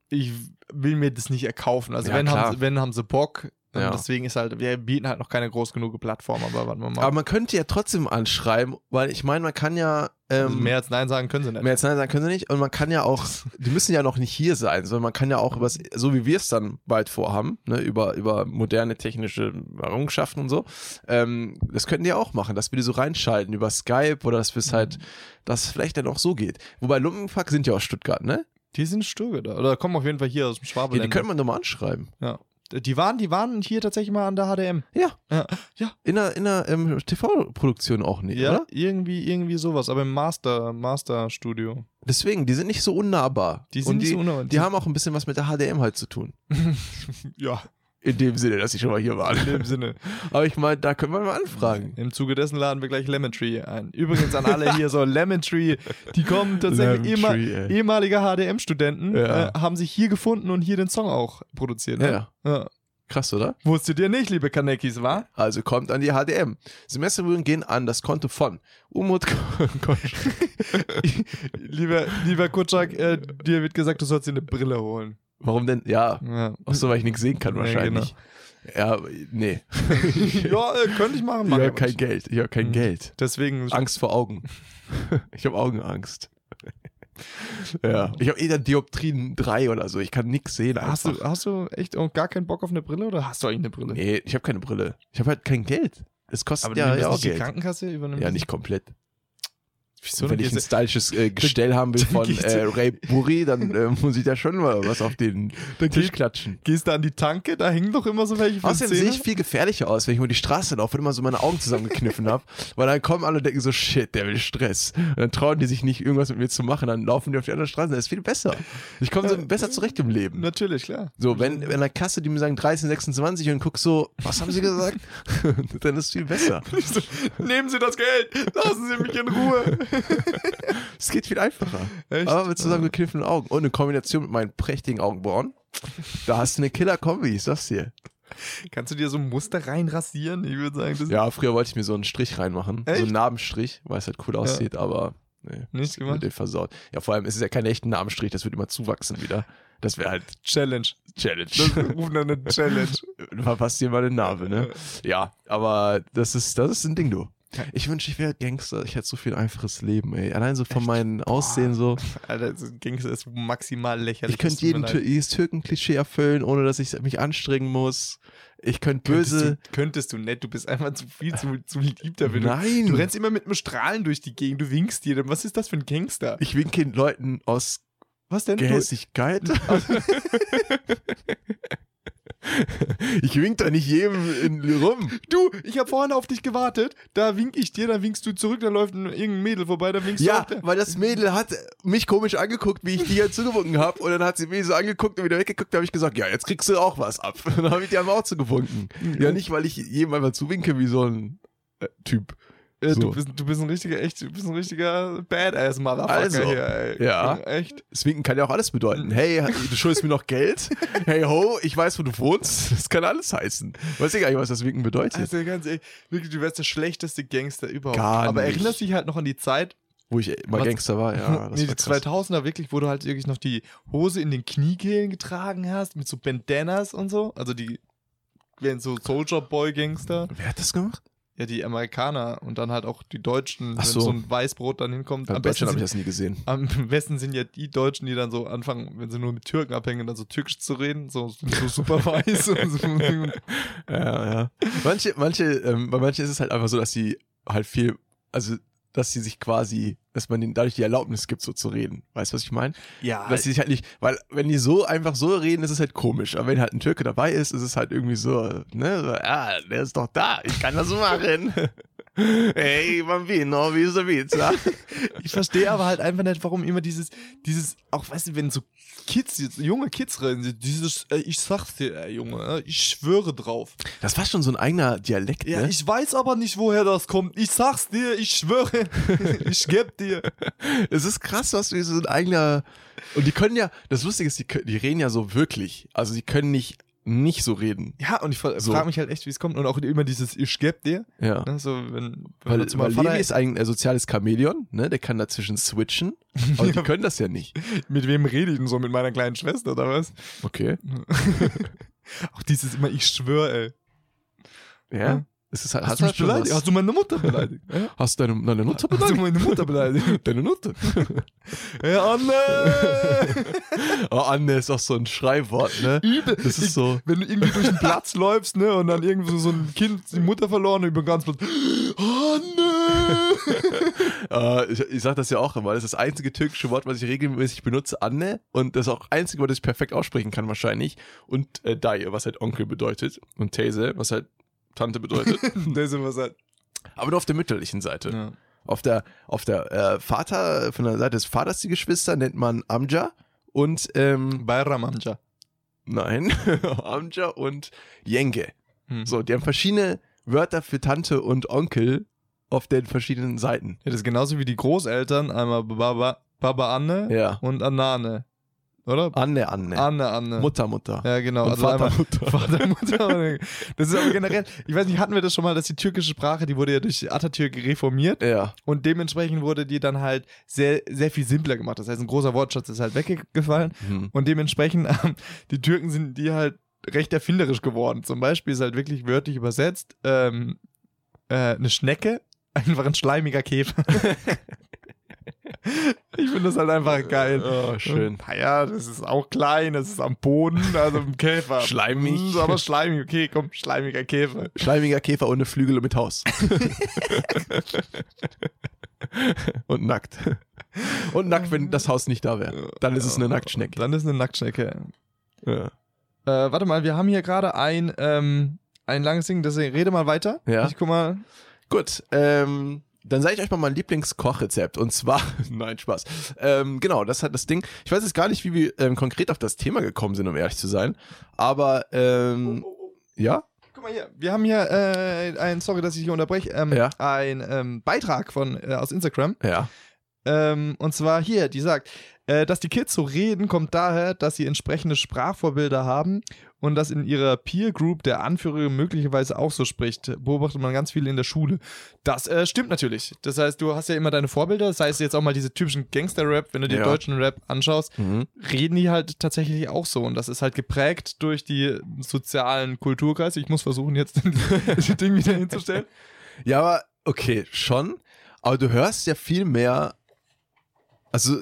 Ich will mir das nicht erkaufen. Also Ja, wenn, klar. haben sie, wenn haben sie Bock. Ähm, Ja. Deswegen ist halt, wir bieten halt noch keine groß genug Plattform, aber warten wir mal. Aber man könnte ja trotzdem anschreiben, weil ich meine, man kann ja. Ähm, also mehr als Nein sagen können sie nicht. Mehr als Nein sagen können sie nicht. Und man kann ja auch, die müssen ja noch nicht hier sein, sondern man kann ja auch übers, so wie wir es dann bald vorhaben, ne, über, über moderne technische Errungenschaften und so, ähm, das könnten die ja auch machen, dass wir die so reinschalten über Skype oder dass wir es halt, dass es vielleicht dann auch so geht. Wobei Lumpenfuck sind ja aus Stuttgart, ne? Die sind da. Oder kommen auf jeden Fall hier aus dem Ja, Schwabeländer. die könnte man doch mal anschreiben. ja. Die waren, die waren hier tatsächlich mal an der HDM. Ja. Ja, ja, In der, in der ähm, TV-Produktion auch nicht, ja oder? irgendwie, irgendwie sowas, aber im Master, Master-Studio. Deswegen, die sind nicht so unnahbar. Die sind und nicht die, so unnahbar. Die haben auch ein bisschen was mit der HDM halt zu tun. Ja, In dem Sinne, dass sie schon mal hier waren. in dem Sinne. Aber ich meine, da können wir mal anfragen. Im Zuge dessen laden wir gleich Lemon Tree ein. Übrigens an alle hier so Lemon Tree, die kommen tatsächlich ehemal Tree, ehemalige HDM-Studenten, Ja. äh, haben sich hier gefunden und hier den Song auch produziert. Ne? Ja. ja. Krass, oder? Wusstet ihr nicht, liebe Kanekis, wa? Also kommt an die HDM. Semestergebühren gehen an das Konto von Umut lieber, lieber Kutschak, äh, dir wird gesagt, du sollst dir eine Brille holen. Warum denn? Ja, Ja, ach so, weil ich nichts sehen kann Ja, wahrscheinlich. Ja, nee. ja äh, könnte ich machen. Ich mach aber kein nicht. Geld. Ich habe kein Mhm. Geld. Deswegen Angst vor Augen. Ich habe Augenangst. Ja, ich habe eh dann Dioptrien 3 oder so. Ich kann nichts sehen Hast du, hast du echt auch gar keinen Bock auf eine Brille oder hast du eigentlich eine Brille? Nee, ich habe keine Brille. Ich habe halt kein Geld. Es kostet Aber ja, ja auch die Geld. Krankenkasse übernimmt? Ja, nicht komplett. Wieso wenn ich ein stylisches äh, Gestell haben will von äh, Ray Burri, dann äh, muss ich da schon mal was auf den Dann Tisch geht- klatschen. Gehst du an die Tanke, da hängen doch immer so welche von Außerdem sehe ich viel gefährlicher aus, wenn ich über die Straße laufe und immer so meine Augen zusammengekniffen habe, weil dann kommen alle und denken so, shit, der will Stress. Und dann trauen die sich nicht, irgendwas mit mir zu machen, dann laufen die auf die andere Straße. Das ist viel besser. Ich komme so besser zurecht im Leben. Natürlich, klar. So, wenn in der Kasse die mir sagen 13, 26 und guck so, was haben sie gesagt? dann ist es viel besser. Nehmen Sie das Geld, lassen Sie mich in Ruhe. Es geht viel einfacher. Echt? Aber mit zusammengekniffenen Augen und in Kombination mit meinen prächtigen Augenbrauen, da hast du eine Killer-Kombi, ich sag's dir. Kannst du dir so ein Muster reinrasieren? Ich würde sagen, Ja, früher wollte ich mir so einen Strich reinmachen. So Echt? einen Narbenstrich, weil es halt cool aussieht, aber nee, nicht gemacht. den versaut. Ja, vor allem ist es ja kein echter Narbenstrich, das wird immer zuwachsen wieder. Das wäre halt Challenge. Challenge. Das rufen dann eine Challenge. Verpasst dir mal eine Narbe, ne? Ja, aber das ist, das ist ein Ding, du. Ich wünsche, ich wäre Gangster. Ich hätte so viel einfaches Leben, ey. Allein so von meinem Aussehen so. Alter, so Gangster ist maximal lächerlich. Ich könnte jeden jedes Türken-Klischee erfüllen, ohne dass ich mich anstrengen muss. Ich könnte böse. du, könntest du nicht, du bist einfach zu viel zu, zu lieb dafür. Nein! du rennst immer mit einem Strahlen durch die Gegend, du winkst jedem. Was ist das für ein Gangster? ich winke den Leuten aus Was denn? Gehässigkeit. ich wink da nicht jedem in, rum. du ich habe vorhin auf dich gewartet, da wink ich dir, dann winkst du zurück, dann läuft ein, irgendein Mädel vorbei, dann winkst Ja, du auch. weil das Mädel hat mich komisch angeguckt, wie ich die halt zugewunken habe. Und dann hat sie mich so angeguckt und wieder weggeguckt. Da habe ich gesagt, ja, jetzt kriegst du auch was ab. Und dann habe ich die einfach auch zugewunken. Ja, nicht, weil ich jedem einfach zuwinke wie so ein äh, Typ. Äh, so. du, bist, du bist ein richtiger, echt, du bist ein richtiger Badass-Motherfucker Also, hier, ey. ja. Echt? Das Winken kann ja auch alles bedeuten. Hey, du schuldest mir noch Geld. Hey ho, ich weiß, wo du wohnst. Das kann alles heißen. Weiß ich gar nicht, was das Winken bedeutet. Also ganz ehrlich, wirklich, du wärst der schlechteste Gangster überhaupt. Gar Aber nicht. erinnerst dich halt noch an die Zeit, Wo ich mal Was- Gangster war, ja. Das nee, die krass. 2000er wirklich, wo du halt wirklich noch die Hose in den Kniekehlen getragen hast, mit so Bandanas und so. Also die, wenn so Soldier Boy Gangster. Wer hat das gemacht? Ja, die Amerikaner und dann halt auch die Deutschen, Ach wenn so. so ein Weißbrot dann hinkommt. In Am besten, Deutschland habe ich sind, das nie gesehen. am besten sind ja die Deutschen, die dann so anfangen, wenn sie nur mit Türken abhängen, dann so türkisch zu reden, so, so super weiß. so. Ja, ja. Manche, manche, ähm, bei manchen ist es halt einfach so, dass sie halt viel, also dass sie sich quasi, dass man ihnen dadurch die Erlaubnis gibt, so zu reden. Weißt du, was ich meine? Ja, Dass sie sich halt nicht, weil wenn die so einfach so reden, ist es halt komisch. Aber wenn halt ein Türke dabei ist, ist es halt irgendwie so, ne, so, ah, der ist doch da, ich kann das machen. Hey, Bambino, wie ist der Pizza? ich verstehe aber halt einfach nicht, warum immer dieses, dieses, auch weißt du, wenn so Kids, junge Kids reden, dieses, äh, ich sag's dir, ey, Junge, äh, ich schwöre drauf. Das war schon so ein eigener Dialekt, Ja, ne? ich weiß aber nicht, woher das kommt. Ich sag's dir, ich schwöre, ich geb dir. Es ist krass, was wie so ein eigener. Und die können ja, das Lustige ist, die, können- die reden ja so wirklich. Also die können nicht nicht so reden. Ja, und ich So. frage mich halt echt, wie es kommt. Und auch immer dieses, ich geb dir. Ja. Ne, so, wenn, wenn Weil, weil Levi ist ein äh, soziales Chamäleon, ne? Der kann dazwischen switchen. Aber die können das ja nicht. mit wem rede ich denn so? Mit meiner kleinen Schwester oder was? Okay. Auch dieses immer, ich schwöre, ey. Ja. Ja. Es ist halt, Hast hat du mich halt beleidigt? Hast du meine Mutter beleidigt? Hast du deine, deine Mutter Hast du beleidigt? meine Mutter beleidigt? Deine Mutter. Ja, Anne! Oh, Anne ist auch so ein Schreiwort, ne? Übel. Das ist Ich- so. Wenn du irgendwie durch den Platz läufst, ne, und dann irgendwie so ein Kind die Mutter verloren und über den ganzen Platz. Anne! Äh, ich, ich sag das ja auch immer. Das ist das einzige türkische Wort, was ich regelmäßig benutze, Anne. Und das ist auch das einzige Wort, das ich perfekt aussprechen kann, wahrscheinlich. Und äh, Dayı, was halt Onkel bedeutet. Und Tese, was halt Tante bedeutet. das ist halt. Aber nur auf der mütterlichen Seite. Ja. Auf der, auf der äh, Vater, von der Seite des Vaters die Geschwister nennt man Amja und ähm, Bayram Amca. nein, Amja und Yenge. Hm. So, die haben verschiedene Wörter für Tante und Onkel auf den verschiedenen Seiten. Ja, das ist genauso wie die Großeltern, einmal Baba, Baba Anne Ja. und Anane. Oder? Anne, Anne. Anne, Anne. Mutter, Mutter. Ja, genau. Und also Vater, einmal Mutter. Vater, Mutter. Das ist aber generell, ich weiß nicht, hatten wir das schon mal, dass die türkische Sprache, die wurde ja durch Atatürk reformiert Ja. und dementsprechend wurde die dann halt sehr, sehr viel simpler gemacht. Das heißt, ein großer Wortschatz ist halt weggefallen Hm. und dementsprechend, ähm, die Türken sind die halt recht erfinderisch geworden. Zum Beispiel ist halt wirklich wörtlich übersetzt, ähm, äh, eine Schnecke, einfach ein schleimiger Käfer. ich finde das halt einfach geil. Oh, schön. Naja, das ist auch klein, das ist am Boden, also ein Käfer. Schleimig. Mm, Aber schleimig, okay, komm, schleimiger Käfer. Schleimiger Käfer ohne Flügel und mit Haus. und nackt. Und nackt, wenn das Haus nicht da wäre. Dann ist es eine Nacktschnecke. Dann ist eine Nacktschnecke. Ja. Äh, warte mal, wir haben hier gerade ein, ähm, ein langes Ding, deswegen rede mal weiter. Ja. Ich guck mal. Gut, ähm, dann sage ich euch mal mein Lieblingskochrezept. Und zwar, nein, Spaß. Ähm, genau, das hat das Ding. Ich weiß jetzt gar nicht, wie wir ähm, konkret auf das Thema gekommen sind, um ehrlich zu sein. Aber, ähm, ja? Guck mal hier, wir haben hier äh, ein, sorry, dass ich hier unterbreche, ähm, Ja. ein ähm, Beitrag von, äh, aus Instagram. Ja. Ähm, und zwar hier, die sagt, äh, dass die Kids so reden, kommt daher, dass sie entsprechende Sprachvorbilder haben und dass in ihrer Peer Group der Anführer möglicherweise auch so spricht. Beobachtet man ganz viel in der Schule. Das äh, stimmt natürlich. Das heißt, du hast ja immer deine Vorbilder. Das heißt jetzt auch mal diese typischen Gangster-Rap, wenn du dir Ja. deutschen Rap anschaust, Mhm. reden die halt tatsächlich auch so. Und das ist halt geprägt durch die sozialen Kulturkreise. Ich muss versuchen, jetzt das Ding wieder hinzustellen. Ja, aber okay, schon. Aber du hörst ja viel mehr. Also,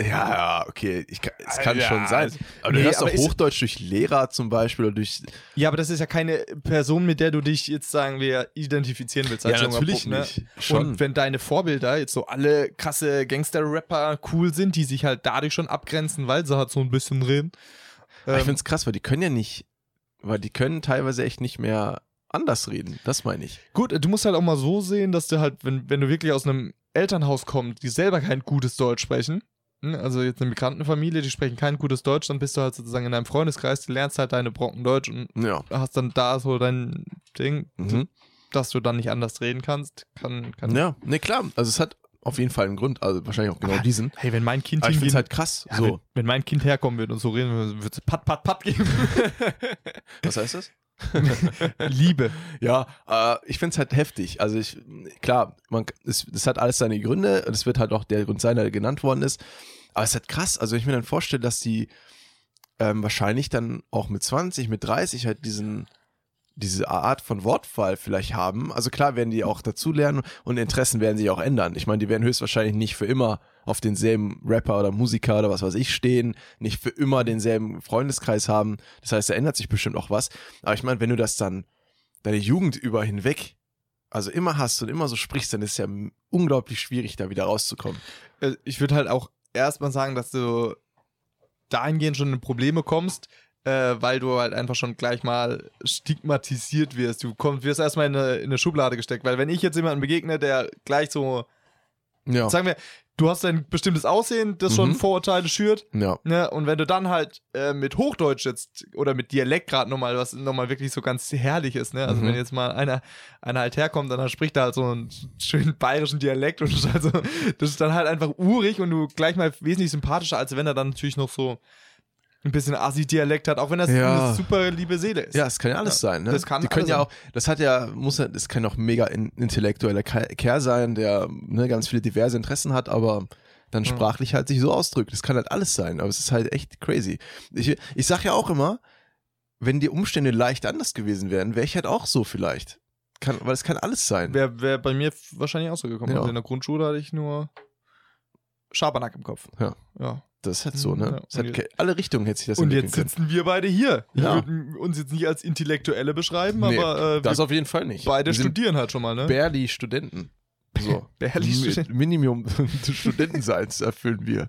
ja, ja, okay, ich kann, es kann Ja, schon sein. also- Aber du nee, hörst aber auch ist- Hochdeutsch durch Lehrer zum Beispiel oder durch. Ja, aber das ist ja keine Person, mit der du dich jetzt, sagen wir, identifizieren willst. als Ja, natürlich Bub, ne? nicht. Schon. Und wenn deine Vorbilder jetzt so alle krasse Gangster-Rapper cool sind, die sich halt dadurch schon abgrenzen, weil sie halt so ein bisschen reden. Ich Ähm, finde es krass, weil die können ja nicht, weil die können teilweise echt nicht mehr anders reden. Das meine ich. gut, du musst halt auch mal so sehen, dass du halt, wenn, wenn du wirklich aus einem Elternhaus kommst, die selber kein gutes Deutsch sprechen, also jetzt eine Migrantenfamilie, die sprechen kein gutes Deutsch, dann bist du halt sozusagen in deinem Freundeskreis, du lernst halt deine Brocken Deutsch und Ja. hast dann da so dein Ding, Mhm. dass du dann nicht anders reden kannst, kann, kann Ja, ne, klar. Also es hat auf jeden Fall einen Grund, also wahrscheinlich auch genau Aber- diesen. Hey, wenn mein Kind Aber ich finde hingehen- es halt krass. ja, so. wenn, wenn mein Kind herkommen wird und so reden würde, wird es Pat, Pat, Pat geben. Was heißt das? Liebe. Ja, äh, ich finde es halt heftig. Also ich, klar, man, es, das hat alles seine Gründe und es wird halt auch der Grund sein, der genannt worden ist. Aber es ist halt krass. Also ich mir dann vorstelle, dass die ähm, wahrscheinlich dann auch mit 20, mit 30 halt diesen diese Art von Wortwahl vielleicht haben. Also klar werden die auch dazulernen und Interessen werden sich auch ändern. Ich meine, die werden höchstwahrscheinlich nicht für immer auf denselben Rapper oder Musiker oder was weiß ich stehen, nicht für immer denselben Freundeskreis haben. Das heißt, da ändert sich bestimmt auch was. Aber ich meine, wenn du das dann deine Jugend über hinweg also immer hast und immer so sprichst, dann ist es ja unglaublich schwierig, da wieder rauszukommen. Äh, Ich würde halt auch erstmal sagen, dass du dahingehend schon in Probleme kommst, äh, weil du halt einfach schon gleich mal stigmatisiert wirst. Du kommst, wirst erstmal in eine, in eine Schublade gesteckt, weil wenn ich jetzt jemanden begegne, der gleich so, Ja. sagen wir, du hast ein bestimmtes Aussehen, das schon Mhm. Vorurteile schürt, Ja. ne? und wenn du dann halt äh, mit Hochdeutsch jetzt oder mit Dialekt gerade nochmal, was nochmal wirklich so ganz herrlich ist, ne? Also Mhm. wenn jetzt mal einer, einer halt herkommt, dann spricht er halt so einen schönen bayerischen Dialekt und das ist, halt so, das ist dann halt einfach urig und du gleich mal wesentlich sympathischer, als wenn er dann natürlich noch so ein bisschen Assi-Dialekt hat, auch wenn das Ja. eine super liebe Seele ist. Ja, es kann ja alles sein. Ne? das kann Die können ja sein. auch, das hat ja, muss ja, das kann auch ein mega in, intellektueller Ke- Kerl sein, der ne, ganz viele diverse Interessen hat, aber dann Ja. sprachlich halt sich so ausdrückt. Das kann halt alles sein, aber es ist halt echt crazy. Ich, ich sag ja auch immer, wenn die Umstände leicht anders gewesen wären, wäre ich halt auch so vielleicht. Kann, weil es kann alles sein. Wäre wär bei mir wahrscheinlich auch so gekommen. Ja. Also in der Grundschule hatte ich nur Schabernack im Kopf. Ja. Ja. Das ist halt so, Ja, ne? Und hat alle Richtungen hätte sich das Und jetzt können. sitzen wir beide hier. Ich Ja. würde uns jetzt nicht als Intellektuelle beschreiben, Nee, aber äh, Das auf jeden Fall nicht. beide studieren halt schon mal, ne? barely Studenten. So. Barely Studenten. Minimum des Studentenseins erfüllen wir.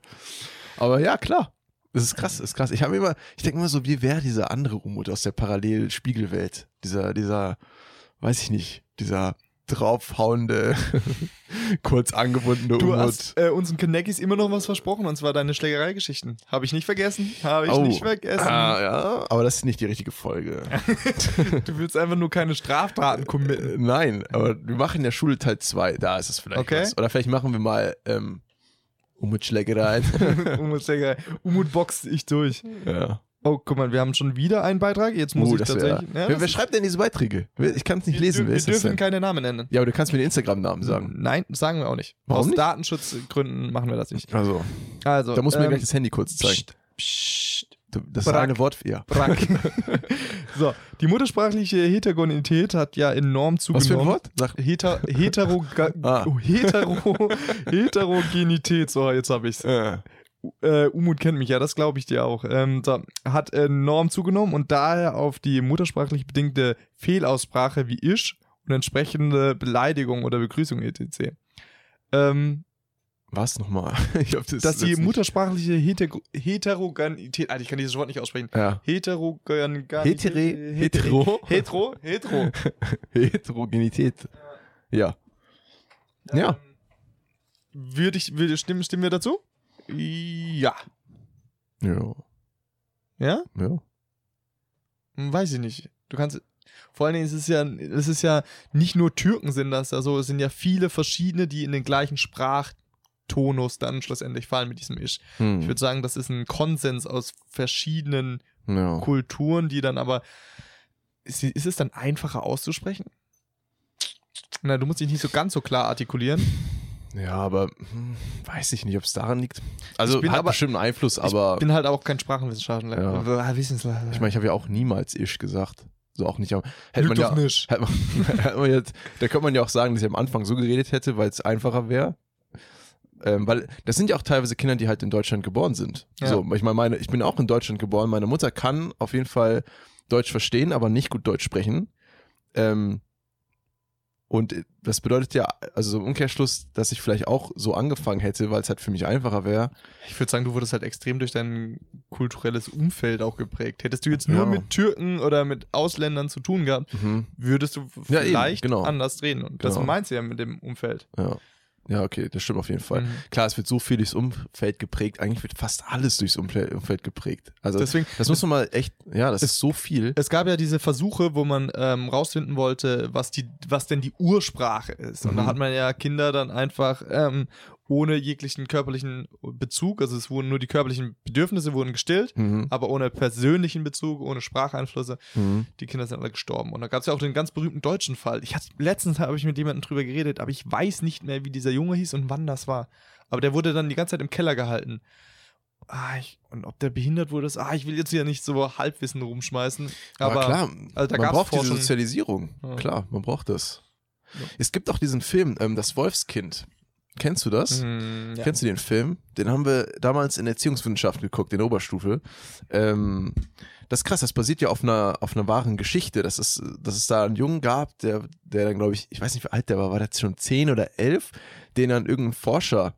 Aber ja, klar. Das ist krass, das ist krass. Ich habe immer, ich denke immer so, wie wäre dieser andere Umut aus der Parallelspiegelwelt? Dieser, dieser, weiß ich nicht, dieser draufhauende, kurz angebundene Du Umut. hast äh, unseren Kenneckis immer noch was versprochen, und zwar deine Schlägereigeschichten. Habe ich nicht vergessen. Habe ich Oh. nicht vergessen. Ah, ja, aber das ist nicht die richtige Folge. Du willst einfach nur keine Straftaten Äh, committen. Nein, aber wir machen in der Schule Teil 2, da ist es vielleicht Okay. was. Oder vielleicht machen wir mal ähm, Umutschlägereien. Umut, Schlägerei. Umut boxt ich durch. ja. Oh, guck mal, wir haben schon wieder einen Beitrag. Jetzt muss Uh, ich das wär, tatsächlich. Ja, wer, wer ist- schreibt denn diese Beiträge? Ich kann es nicht wir, lesen. wir ist das dürfen keine Namen nennen. Ja, aber du kannst mir den Instagram-Namen sagen. Nein, sagen wir auch nicht. Warum Aus nicht? Datenschutzgründen machen wir das nicht. Also, Also, da muss mir ähm, gleich das Handy kurz zeigen. Psst, psst, Das Brack. eine Wort, ja. Brack. so, die muttersprachliche Heterogenität hat ja enorm zugenommen. Was für ein Wort? Sag. Heter, hetero, Ah. hetero, Heterogenität, so jetzt habe ich's. Äh, Äh, Umut kennt mich ja, das glaube ich dir auch. Ähm, so, hat enorm zugenommen und daher auf die muttersprachlich bedingte Fehlaussprache wie ich und entsprechende Beleidigung oder Begrüßung etc. Ähm, was nochmal? Ich hab das dass die mutersprachliche Heter Heterogenität, Alter, ich kann dieses Wort nicht aussprechen. Ja. Heterogenität. Hetere- hetero? Hetero? Hetero. Heterogenität. Ja. Ja. Würde ich, würde, stimmen, stimmen wir dazu? Ja. Ja. Ja? Ja. Hm, Weiß ich nicht. Du kannst. Vor allen Dingen ist es ja, es ist ja nicht nur Türken sind das, also es sind ja viele verschiedene, die in den gleichen Sprachtonus dann schlussendlich fallen mit diesem Ich. Hm. Ich würde sagen, das ist ein Konsens aus verschiedenen ja. Kulturen, die dann aber. Ist, ist es dann einfacher auszusprechen? Na, du musst dich nicht so ganz so klar artikulieren. Ja, aber hm, weiß ich nicht, ob es daran liegt. Also hat aber- bestimmt einen Einfluss, aber ich bin halt auch kein Sprachenwissenschaftler. Ja. Äh, Wissenschaftler. ich meine, ich habe ja auch niemals isch gesagt. So auch nicht. Hätte man ja, nicht. hätte man, hätte man jetzt, da könnte man ja auch sagen, dass ich am Anfang so geredet hätte, weil es einfacher wäre. Ähm, weil das sind ja auch teilweise Kinder, die halt in Deutschland geboren sind. Ja. So, ich meine, meine, ich bin auch in Deutschland geboren. Meine Mutter kann auf jeden Fall Deutsch verstehen, aber nicht gut Deutsch sprechen. Ähm, und das bedeutet ja, also im Umkehrschluss, dass ich vielleicht auch so angefangen hätte, weil es halt für mich einfacher wäre. Ich würde sagen, du wurdest halt extrem durch dein kulturelles Umfeld auch geprägt. Hättest du jetzt nur Ja. mit Türken oder mit Ausländern zu tun gehabt, Mhm. würdest du Ja, eben, vielleicht genau. anders reden. Und das Genau. meinst du ja mit dem Umfeld. Ja. Ja, okay, das stimmt auf jeden Fall. Mhm. Klar, es wird so viel durchs Umfeld geprägt. Eigentlich wird fast alles durchs Umfeld, geprägt. Also Deswegen, das muss man mal echt, ja, das ist so viel. es gab ja diese Versuche, wo man ähm, rausfinden wollte, was, die, was denn die Ursprache ist. Und da Mhm. hat man ja Kinder dann einfach ähm, ohne jeglichen körperlichen Bezug, also es wurden nur die körperlichen Bedürfnisse wurden gestillt, Mhm. aber ohne persönlichen Bezug, ohne Spracheinflüsse. Mhm. Die Kinder sind alle gestorben. Und da gab es ja auch den ganz berühmten deutschen Fall. Ich hatte, letztens habe ich mit jemandem drüber geredet, aber ich weiß nicht mehr, wie dieser Junge hieß und wann das war. Aber der wurde dann die ganze Zeit im Keller gehalten. Ah, ich, und ob der behindert wurde, ist, ah, ich will jetzt hier nicht so Halbwissen rumschmeißen. Aber, Aber, klar, also man braucht diese Forschung. Sozialisierung. Ja. Klar, man braucht das. Ja. Es gibt auch diesen Film, ähm, Das Wolfskind. Kennst du das? Hm, ja. Kennst du den Film? Den haben wir damals in Erziehungswissenschaften geguckt, in der Oberstufe. Ähm, das ist krass, das basiert ja auf einer, auf einer wahren Geschichte. Das ist, dass es da einen Jungen gab, der, der dann, glaube ich, ich weiß nicht, wie alt der war, war der jetzt schon zehn oder elf, den dann irgendein Forscher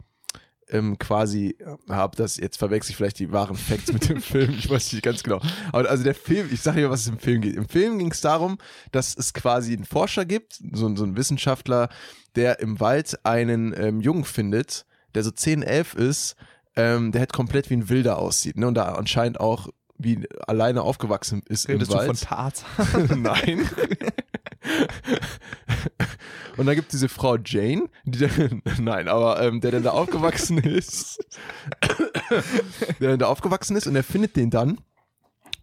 ähm, quasi hab das, jetzt verwechsel ich vielleicht die wahren Facts mit dem Film, ich weiß nicht ganz genau. Aber also der Film, ich sage dir, was es im Film geht. Im Film ging es darum, dass es quasi einen Forscher gibt, so, so einen Wissenschaftler, der im Wald einen ähm, Jungen findet, der so 10, 11 ist, ähm, der halt komplett wie ein Wilder aussieht, ne? Und da anscheinend auch wie alleine aufgewachsen ist Redest im du Wald. von Tarzan? Nein. Und dann gibt es diese Frau Jane, die dann, nein, aber ähm, der dann da aufgewachsen ist, der dann da aufgewachsen ist und er findet den dann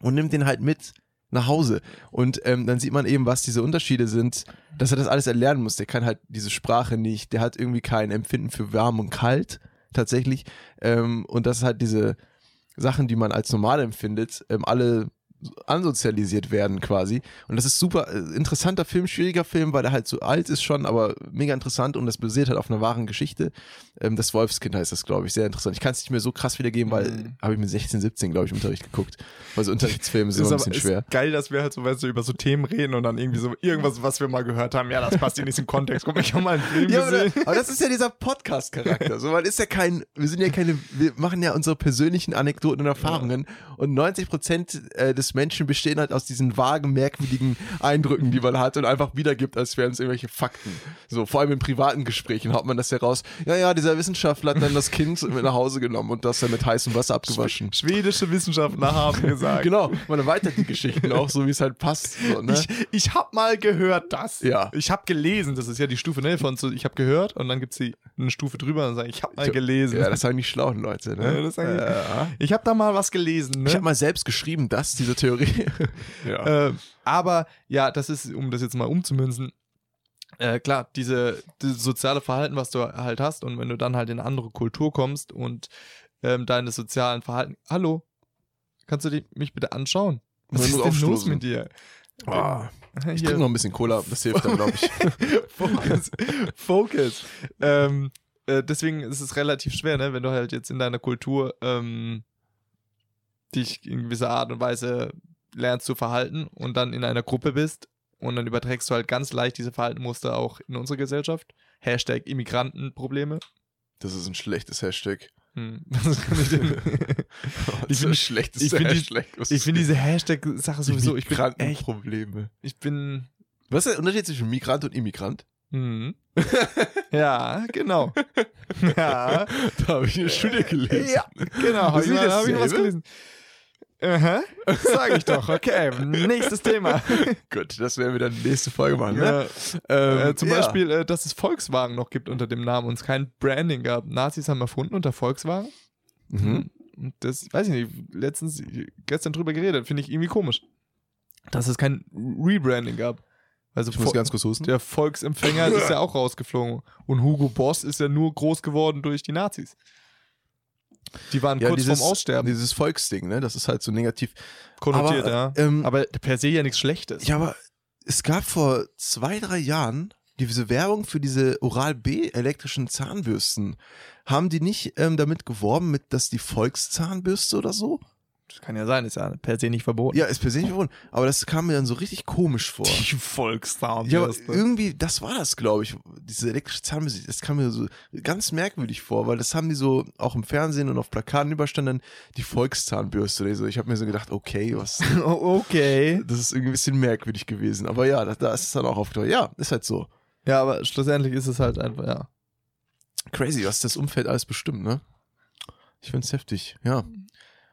und nimmt den halt mit nach Hause. Und ähm, dann sieht man eben, was diese Unterschiede sind, dass er das alles erlernen muss. Der kann halt diese Sprache nicht, der hat irgendwie kein Empfinden für warm und kalt tatsächlich. Ähm, und das ist halt diese Sachen, die man als normal empfindet, ähm, alle ansozialisiert werden quasi. Und das ist super äh, interessanter Film, schwieriger Film, weil er halt so alt ist schon, aber mega interessant und das basiert halt auf einer wahren Geschichte. Ähm, das Wolfskind heißt das, glaube ich, sehr interessant. Ich kann es nicht mehr so krass wiedergeben, weil Mhm. habe ich mit 16, 17, glaube ich, im Unterricht geguckt. Weil so Unterrichtsfilme sind immer ein aber bisschen schwer. ist geil, dass wir halt so, weißt du, über so Themen reden und dann irgendwie so irgendwas, was wir mal gehört haben, ja, das passt in diesen Kontext. Guck mal, ich habe mal einen Film Ja, aber, gesehen. aber das ist ja dieser Podcast-Charakter. So, man ist ja kein, wir sind ja keine, wir machen ja unsere persönlichen Anekdoten und Erfahrungen und 90 Prozent äh, des Menschen bestehen halt aus diesen vagen, merkwürdigen Eindrücken, die man hat und einfach wiedergibt, als wären es irgendwelche Fakten. So, vor allem in privaten Gesprächen haut man das ja raus. Ja, ja, dieser Wissenschaftler hat dann das Kind mit nach Hause genommen und das dann mit heißem Wasser abgewaschen. Schwedische Wissenschaftler haben gesagt. Genau, man erweitert die Geschichten auch so, wie es halt passt. So, ne? Ich, ich habe mal gehört das. Ja. Ich habe gelesen, das ist ja die Stufe ne, von so, ich habe gehört und dann gibt es eine Stufe drüber und sagen, ich habe mal gelesen. ja, das sagen die schlauen Leute. Ne? Ja, das sagen ja. ich habe da mal was gelesen. Ne? Ich habe mal selbst geschrieben, dass diese Theorie. ja. Äh, aber ja, das ist, um das jetzt mal umzumünzen, äh, klar, diese, dieses soziale Verhalten, was du halt hast, und wenn du dann halt in eine andere Kultur kommst und ähm, deine sozialen Verhalten. Hallo, kannst du dich, mich bitte anschauen? Was ist denn los aufstoßen. mit dir? Ah, ich trinke noch ein bisschen Cola, das hilft dann, glaube ich. Focus. Focus. Ähm, äh, deswegen ist es relativ schwer, ne, wenn du halt jetzt in deiner Kultur ähm, dich in gewisser Art und Weise lernst zu verhalten und dann in einer Gruppe bist und dann überträgst du halt ganz leicht diese Verhaltenmuster auch in unsere Gesellschaft. Hashtag Immigrantenprobleme. Das ist ein schlechtes Hashtag. Hm, was kann ich denn? Ich find- ein schlechtes ich find die- Hashtag. Was Ich finde diese Hashtag-Sache sowieso, ich bin Migrantenprobleme. ich bin, Was ist der Unterschied zwischen Migrant und Immigrant? hm. ja, genau. ja, Da habe ich eine Studie gelesen. Ja, genau. Habe ich, hab ich was gelesen. Aha, sag ich doch. Okay, nächstes Thema. Gut, das werden wir dann nächste Folge machen. Ne? Ja, Ähm, äh, zum ja. Beispiel, äh, dass es Volkswagen noch gibt unter dem Namen und es kein Branding gab. Nazis haben erfunden unter Volkswagen. Mhm. Das, weiß ich nicht, letztens, gestern drüber geredet, finde ich irgendwie komisch. Dass es kein Rebranding gab. Also Ich muss ganz kurz husten. der Volksempfänger ist ja auch rausgeflogen. Und Hugo Boss ist ja nur groß geworden durch die Nazis. Die waren kurz dieses, vorm Aussterben. Dieses Volksding, ne? Das ist halt so negativ. konnotiert, aber, ja. Ähm, Aber per se ja nichts Schlechtes. Ja, aber es gab vor zwei, drei Jahren diese Werbung für diese Oral-B elektrischen Zahnbürsten. Haben die nicht ähm, damit geworben, mit, dass die Volkszahnbürste oder so? Das kann ja sein, ist ja per se nicht verboten. Ja, ist persönlich verboten. Aber das kam mir dann so richtig komisch vor. Die Ja, aber Volkszahnbürste. irgendwie, das war das, glaube ich. Diese elektrische Zahnbürste, das kam mir so ganz merkwürdig vor, weil das haben die so auch im Fernsehen und auf Plakaten überstanden, die Volkszahnbürste oder so. Ich habe mir so gedacht, okay, was, okay. das ist irgendwie ein bisschen merkwürdig gewesen. Aber ja, da, da ist es dann auch aufgetaucht. Ja, ist halt so. Ja, aber schlussendlich ist es halt einfach, ja. Crazy, was das Umfeld alles bestimmt, ne? Ich find's heftig, ja.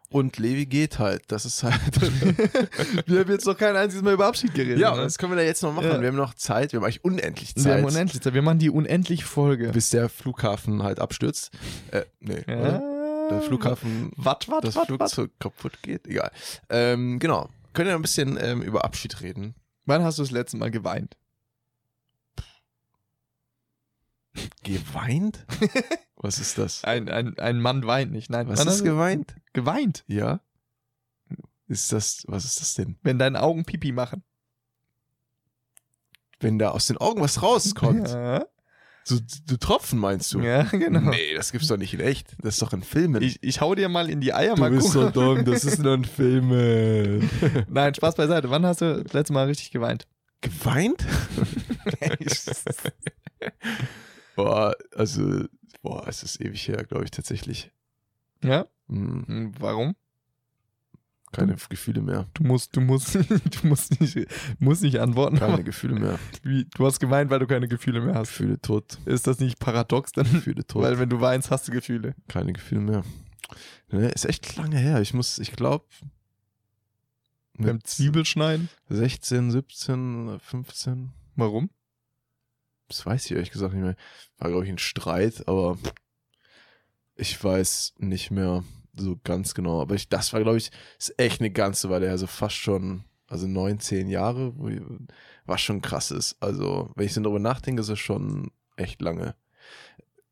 Und Levi geht halt, das ist halt. Wir haben jetzt noch kein einziges Mal über Abschied geredet. ja, ne? was können wir da jetzt noch machen? Ja. Wir haben noch Zeit, wir haben eigentlich unendlich Wir haben Zeit. unendlich Zeit. Wir machen die unendlich Folge. bis der Flughafen halt abstürzt. Äh, nee. ja. Der Flughafen, Wat, wat, das wat, wat? Flugzeug kaputt geht. Egal. Ähm, genau. Können wir ein bisschen ähm, über Abschied reden? Wann hast du das letzte Mal geweint? Geweint? Was ist das? Ein, ein, ein Mann weint nicht. Nein, Was wann ist du geweint? geweint? Ja. Ist das, was ist das denn? Wenn deine Augen Pipi machen. Wenn da aus den Augen was rauskommt. Ja. So, so Tropfen meinst du? Ja, genau. Nee, das gibt's doch nicht in echt. Das ist doch in Filmen. Ich, ich hau dir mal in die Eier, du mal bist so dumm, das ist nur ein Film. Nein, Spaß beiseite. Wann hast du das letzte Mal richtig geweint? Geweint? Boah, also, boah, es ist ewig her, glaube ich, tatsächlich. ja? Hm, Hm, Warum? keine Gefühle mehr. Du musst, du musst, du musst nicht, musst nicht antworten. Keine Gefühle mehr. Wie, du hast geweint, weil du keine Gefühle mehr hast. Gefühle tot. Ist das nicht paradox dann? Gefühle tot. Weil wenn du weinst, hast du Gefühle. keine Gefühle mehr. Ne, ist echt lange her. Ich muss, ich glaube, Beim Zwiebelschneiden? 16, 17, 15. Warum? Das weiß ich ehrlich gesagt nicht mehr. War, glaube ich, ein Streit, aber ich weiß nicht mehr so ganz genau. Aber ich, das war, glaube ich, ist echt eine ganze Weile her. Also fast schon, also neun, zehn Jahre, was schon krass ist. Also, wenn ich so darüber nachdenke, ist es schon echt lange.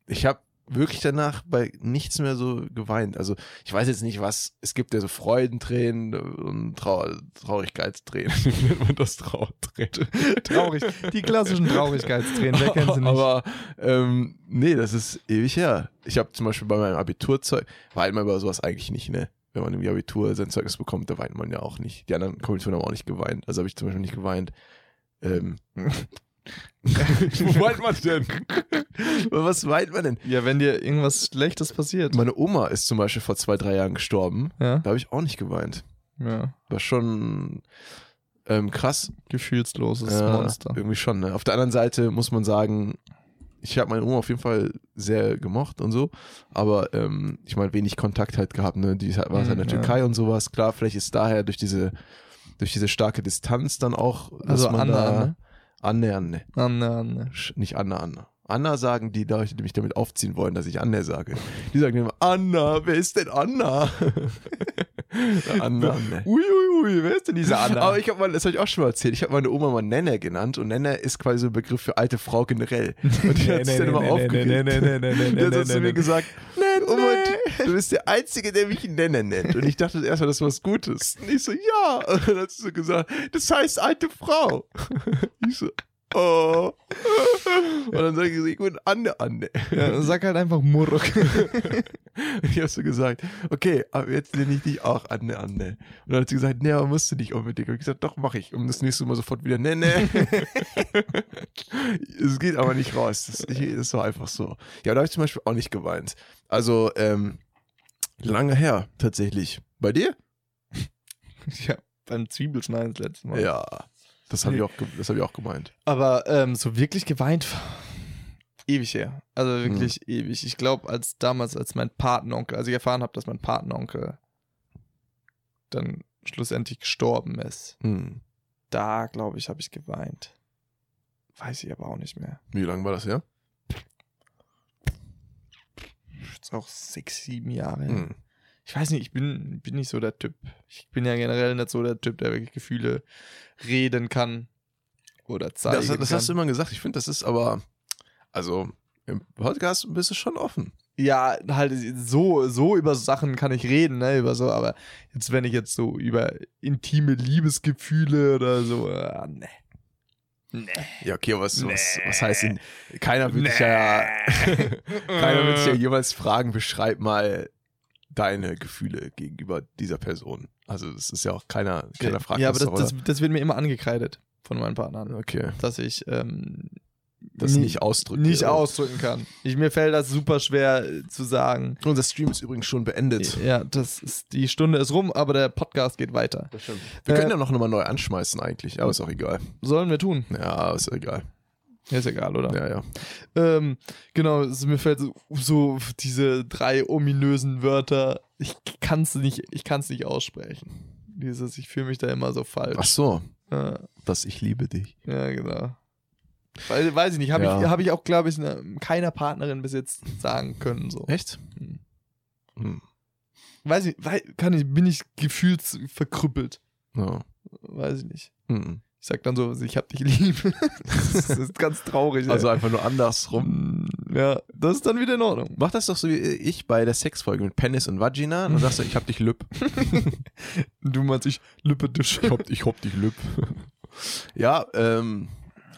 Ich habe wirklich danach bei nichts mehr so geweint. Also, ich weiß jetzt nicht, was, es gibt ja so Freudentränen und Trau Traurigkeitstränen. Nennt man das Trauertränen? Traurig. Die klassischen Traurigkeitstränen, wer kennt sie nicht? Aber ähm, nee, das ist ewig her. Ich habe zum Beispiel bei meinem Abiturzeug, weint man über sowas eigentlich nicht, ne? Wenn man im Abitur sein Zeugnis bekommt, da weint man ja auch nicht. Die anderen Kommilitonen haben auch nicht geweint. Also habe ich zum Beispiel nicht geweint. Ähm, wo weint man denn? Was weint man denn? ja, wenn dir irgendwas Schlechtes passiert. Meine Oma ist zum Beispiel vor zwei, drei Jahren gestorben. Ja, Da habe ich auch nicht geweint. ja. War schon ähm, krass. Gefühlsloses Ja, Monster. Irgendwie schon. Ne? Auf der anderen Seite muss man sagen, ich habe meine Oma auf jeden Fall sehr gemocht und so, aber ähm, ich meine, wenig Kontakt halt gehabt, ne? Die war halt in der Mhm, ja. Türkei und sowas. Klar, vielleicht ist daher durch diese, durch diese starke Distanz dann auch, dass Also man Anna, da ne? Anne, Anne. Anne, Anne. Nicht Anna, Anna. Anna sagen die, da- die mich damit aufziehen wollen, dass ich Anne sage. Die sagen immer, Anna, wer ist denn Anna? Anna, Anne. Ui, ui, ui, wer ist denn diese Anna? Aber ich habe mal, das habe ich auch schon mal erzählt, ich habe meine Oma mal Nenne genannt und Nenne ist quasi so ein Begriff für alte Frau generell. Und die hat sich dann immer aufgeregt. Die hat dann zu nee, mir gesagt, Oma, du- du bist der Einzige, der mich Nenne nennt. Und ich dachte erstmal, das ist was Gutes. Und ich so, ja. Und dann hat sie so gesagt, das heißt alte Frau. Ich so, oh. Und dann sage ich so, ich bin Anne, Anne. Ja, dann sag halt einfach Muruk. Ich habe so gesagt, okay, aber jetzt nenne ich dich auch Anne, Anne. Und dann hat sie gesagt, nee, aber musst du nicht unbedingt. Und ich gesagt, doch, mache ich. Und das nächste Mal sofort wieder, nee, nee. es geht aber nicht raus. Das, ich, das war einfach so. Ja, da habe ich zum Beispiel auch nicht geweint. Also, ähm, lange her, tatsächlich. Bei dir? ja, beim Zwiebelschneiden das letzte Mal. Ja. Das habe ich, auch das hab ich auch gemeint. Aber ähm, so wirklich geweint, ewig her. Also wirklich Hm. ewig. Ich glaube, als damals, als mein Patenonkel, als ich erfahren habe, dass mein Patenonkel dann schlussendlich gestorben ist, Hm. da glaube ich, habe ich geweint. Weiß ich aber auch nicht mehr. Wie lange war das her? Ist auch sechs, sieben Jahre. Hm. Ich weiß nicht, ich bin, bin nicht so der Typ. Ich bin ja generell nicht so der Typ, der wirklich Gefühle reden kann oder zeigen Das, das kann. hast du immer gesagt. Ich finde, das ist aber, also im Podcast bist du schon offen. ja, halt so, so über Sachen kann ich reden, ne, über so, aber jetzt, wenn ich jetzt so über intime Liebesgefühle oder so, äh, ne. Nee. Ja, okay, aber was, was, Nee. was heißt denn, keiner will dich ja, keiner will dich ja jemals fragen, beschreib mal deine Gefühle gegenüber dieser Person. Also das ist ja auch keiner, keiner fragt ja, aber das, das, das wird mir immer angekreidet von meinen Partnern, Okay, dass ich ähm, das nie- nicht ausdrücken. nicht oder? ausdrücken kann. Ich, mir fällt das super schwer äh, zu sagen. Unser Stream ist übrigens schon beendet. Ja, das ist, die Stunde ist rum, aber der Podcast geht weiter. Wir Äh, können ja noch nochmal neu anschmeißen eigentlich, aber ist auch egal. Sollen wir tun? Ja, ist egal. Ja, ist egal, oder? Ja, ja. Ähm, genau, es, mir fällt so, so diese drei ominösen Wörter. Ich kann's nicht, ich kann's nicht aussprechen. Dieses, ich fühle mich da immer so falsch. Ach so, Ja, dass ich liebe dich. ja, genau. Weiß, weiß ich nicht, habe Ja. ich, hab ich auch, glaube ich, ne, keiner Partnerin bis jetzt sagen können. So. Echt? Hm. Hm. Weiß ich, wei- kann ich, bin ich gefühlsverkrüppelt. Ja. Weiß ich nicht. Hm. Ich sag dann so, ich hab dich lieb. das ist ganz traurig. Also ey. einfach nur andersrum. Ja, das ist dann wieder in Ordnung. Mach das doch so wie ich bei der Sexfolge mit Penis und Vagina. Dann sagst du, ich hab dich lieb. Du meinst, ich lüppe dich. Ich hab, ich hab dich lieb. ja, ähm,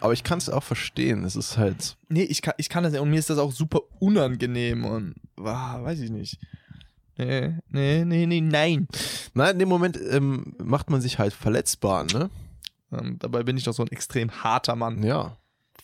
Aber ich kann es auch verstehen. Es ist halt. Nee, ich kann, ich kann das ja. Und mir ist das auch super unangenehm und ah, weiß ich nicht. Nee, nee, nee, nee, nein. Nein, in dem Moment ähm, macht man sich halt verletzbar, ne? Ähm, dabei bin ich doch so ein extrem harter Mann. Ja.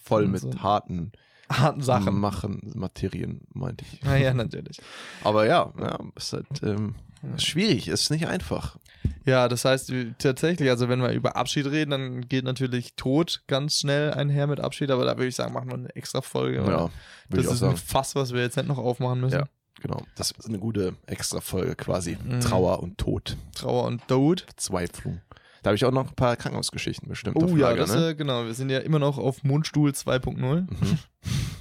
Voll mit So. harten Harten Sachen. machen, Materien, meinte ich. Ja, ja, natürlich. Aber ja, ja ist halt ähm, schwierig, ist nicht einfach. Ja, das heißt tatsächlich, also wenn wir über Abschied reden, dann geht natürlich Tod ganz schnell einher mit Abschied, aber da würde ich sagen, machen wir eine extra Folge. Ja, das ist ein sagen. Fass, was wir jetzt nicht noch aufmachen müssen. Ja. Genau, das ist eine gute Extra-Folge quasi. Mhm. Trauer und Tod. Trauer und Tod. Verzweiflung. Da habe ich auch noch ein paar Krankenhausgeschichten bestimmt. Oh auf ja, das, ne? äh, genau. Wir sind ja immer noch auf Mundstuhl 2.0.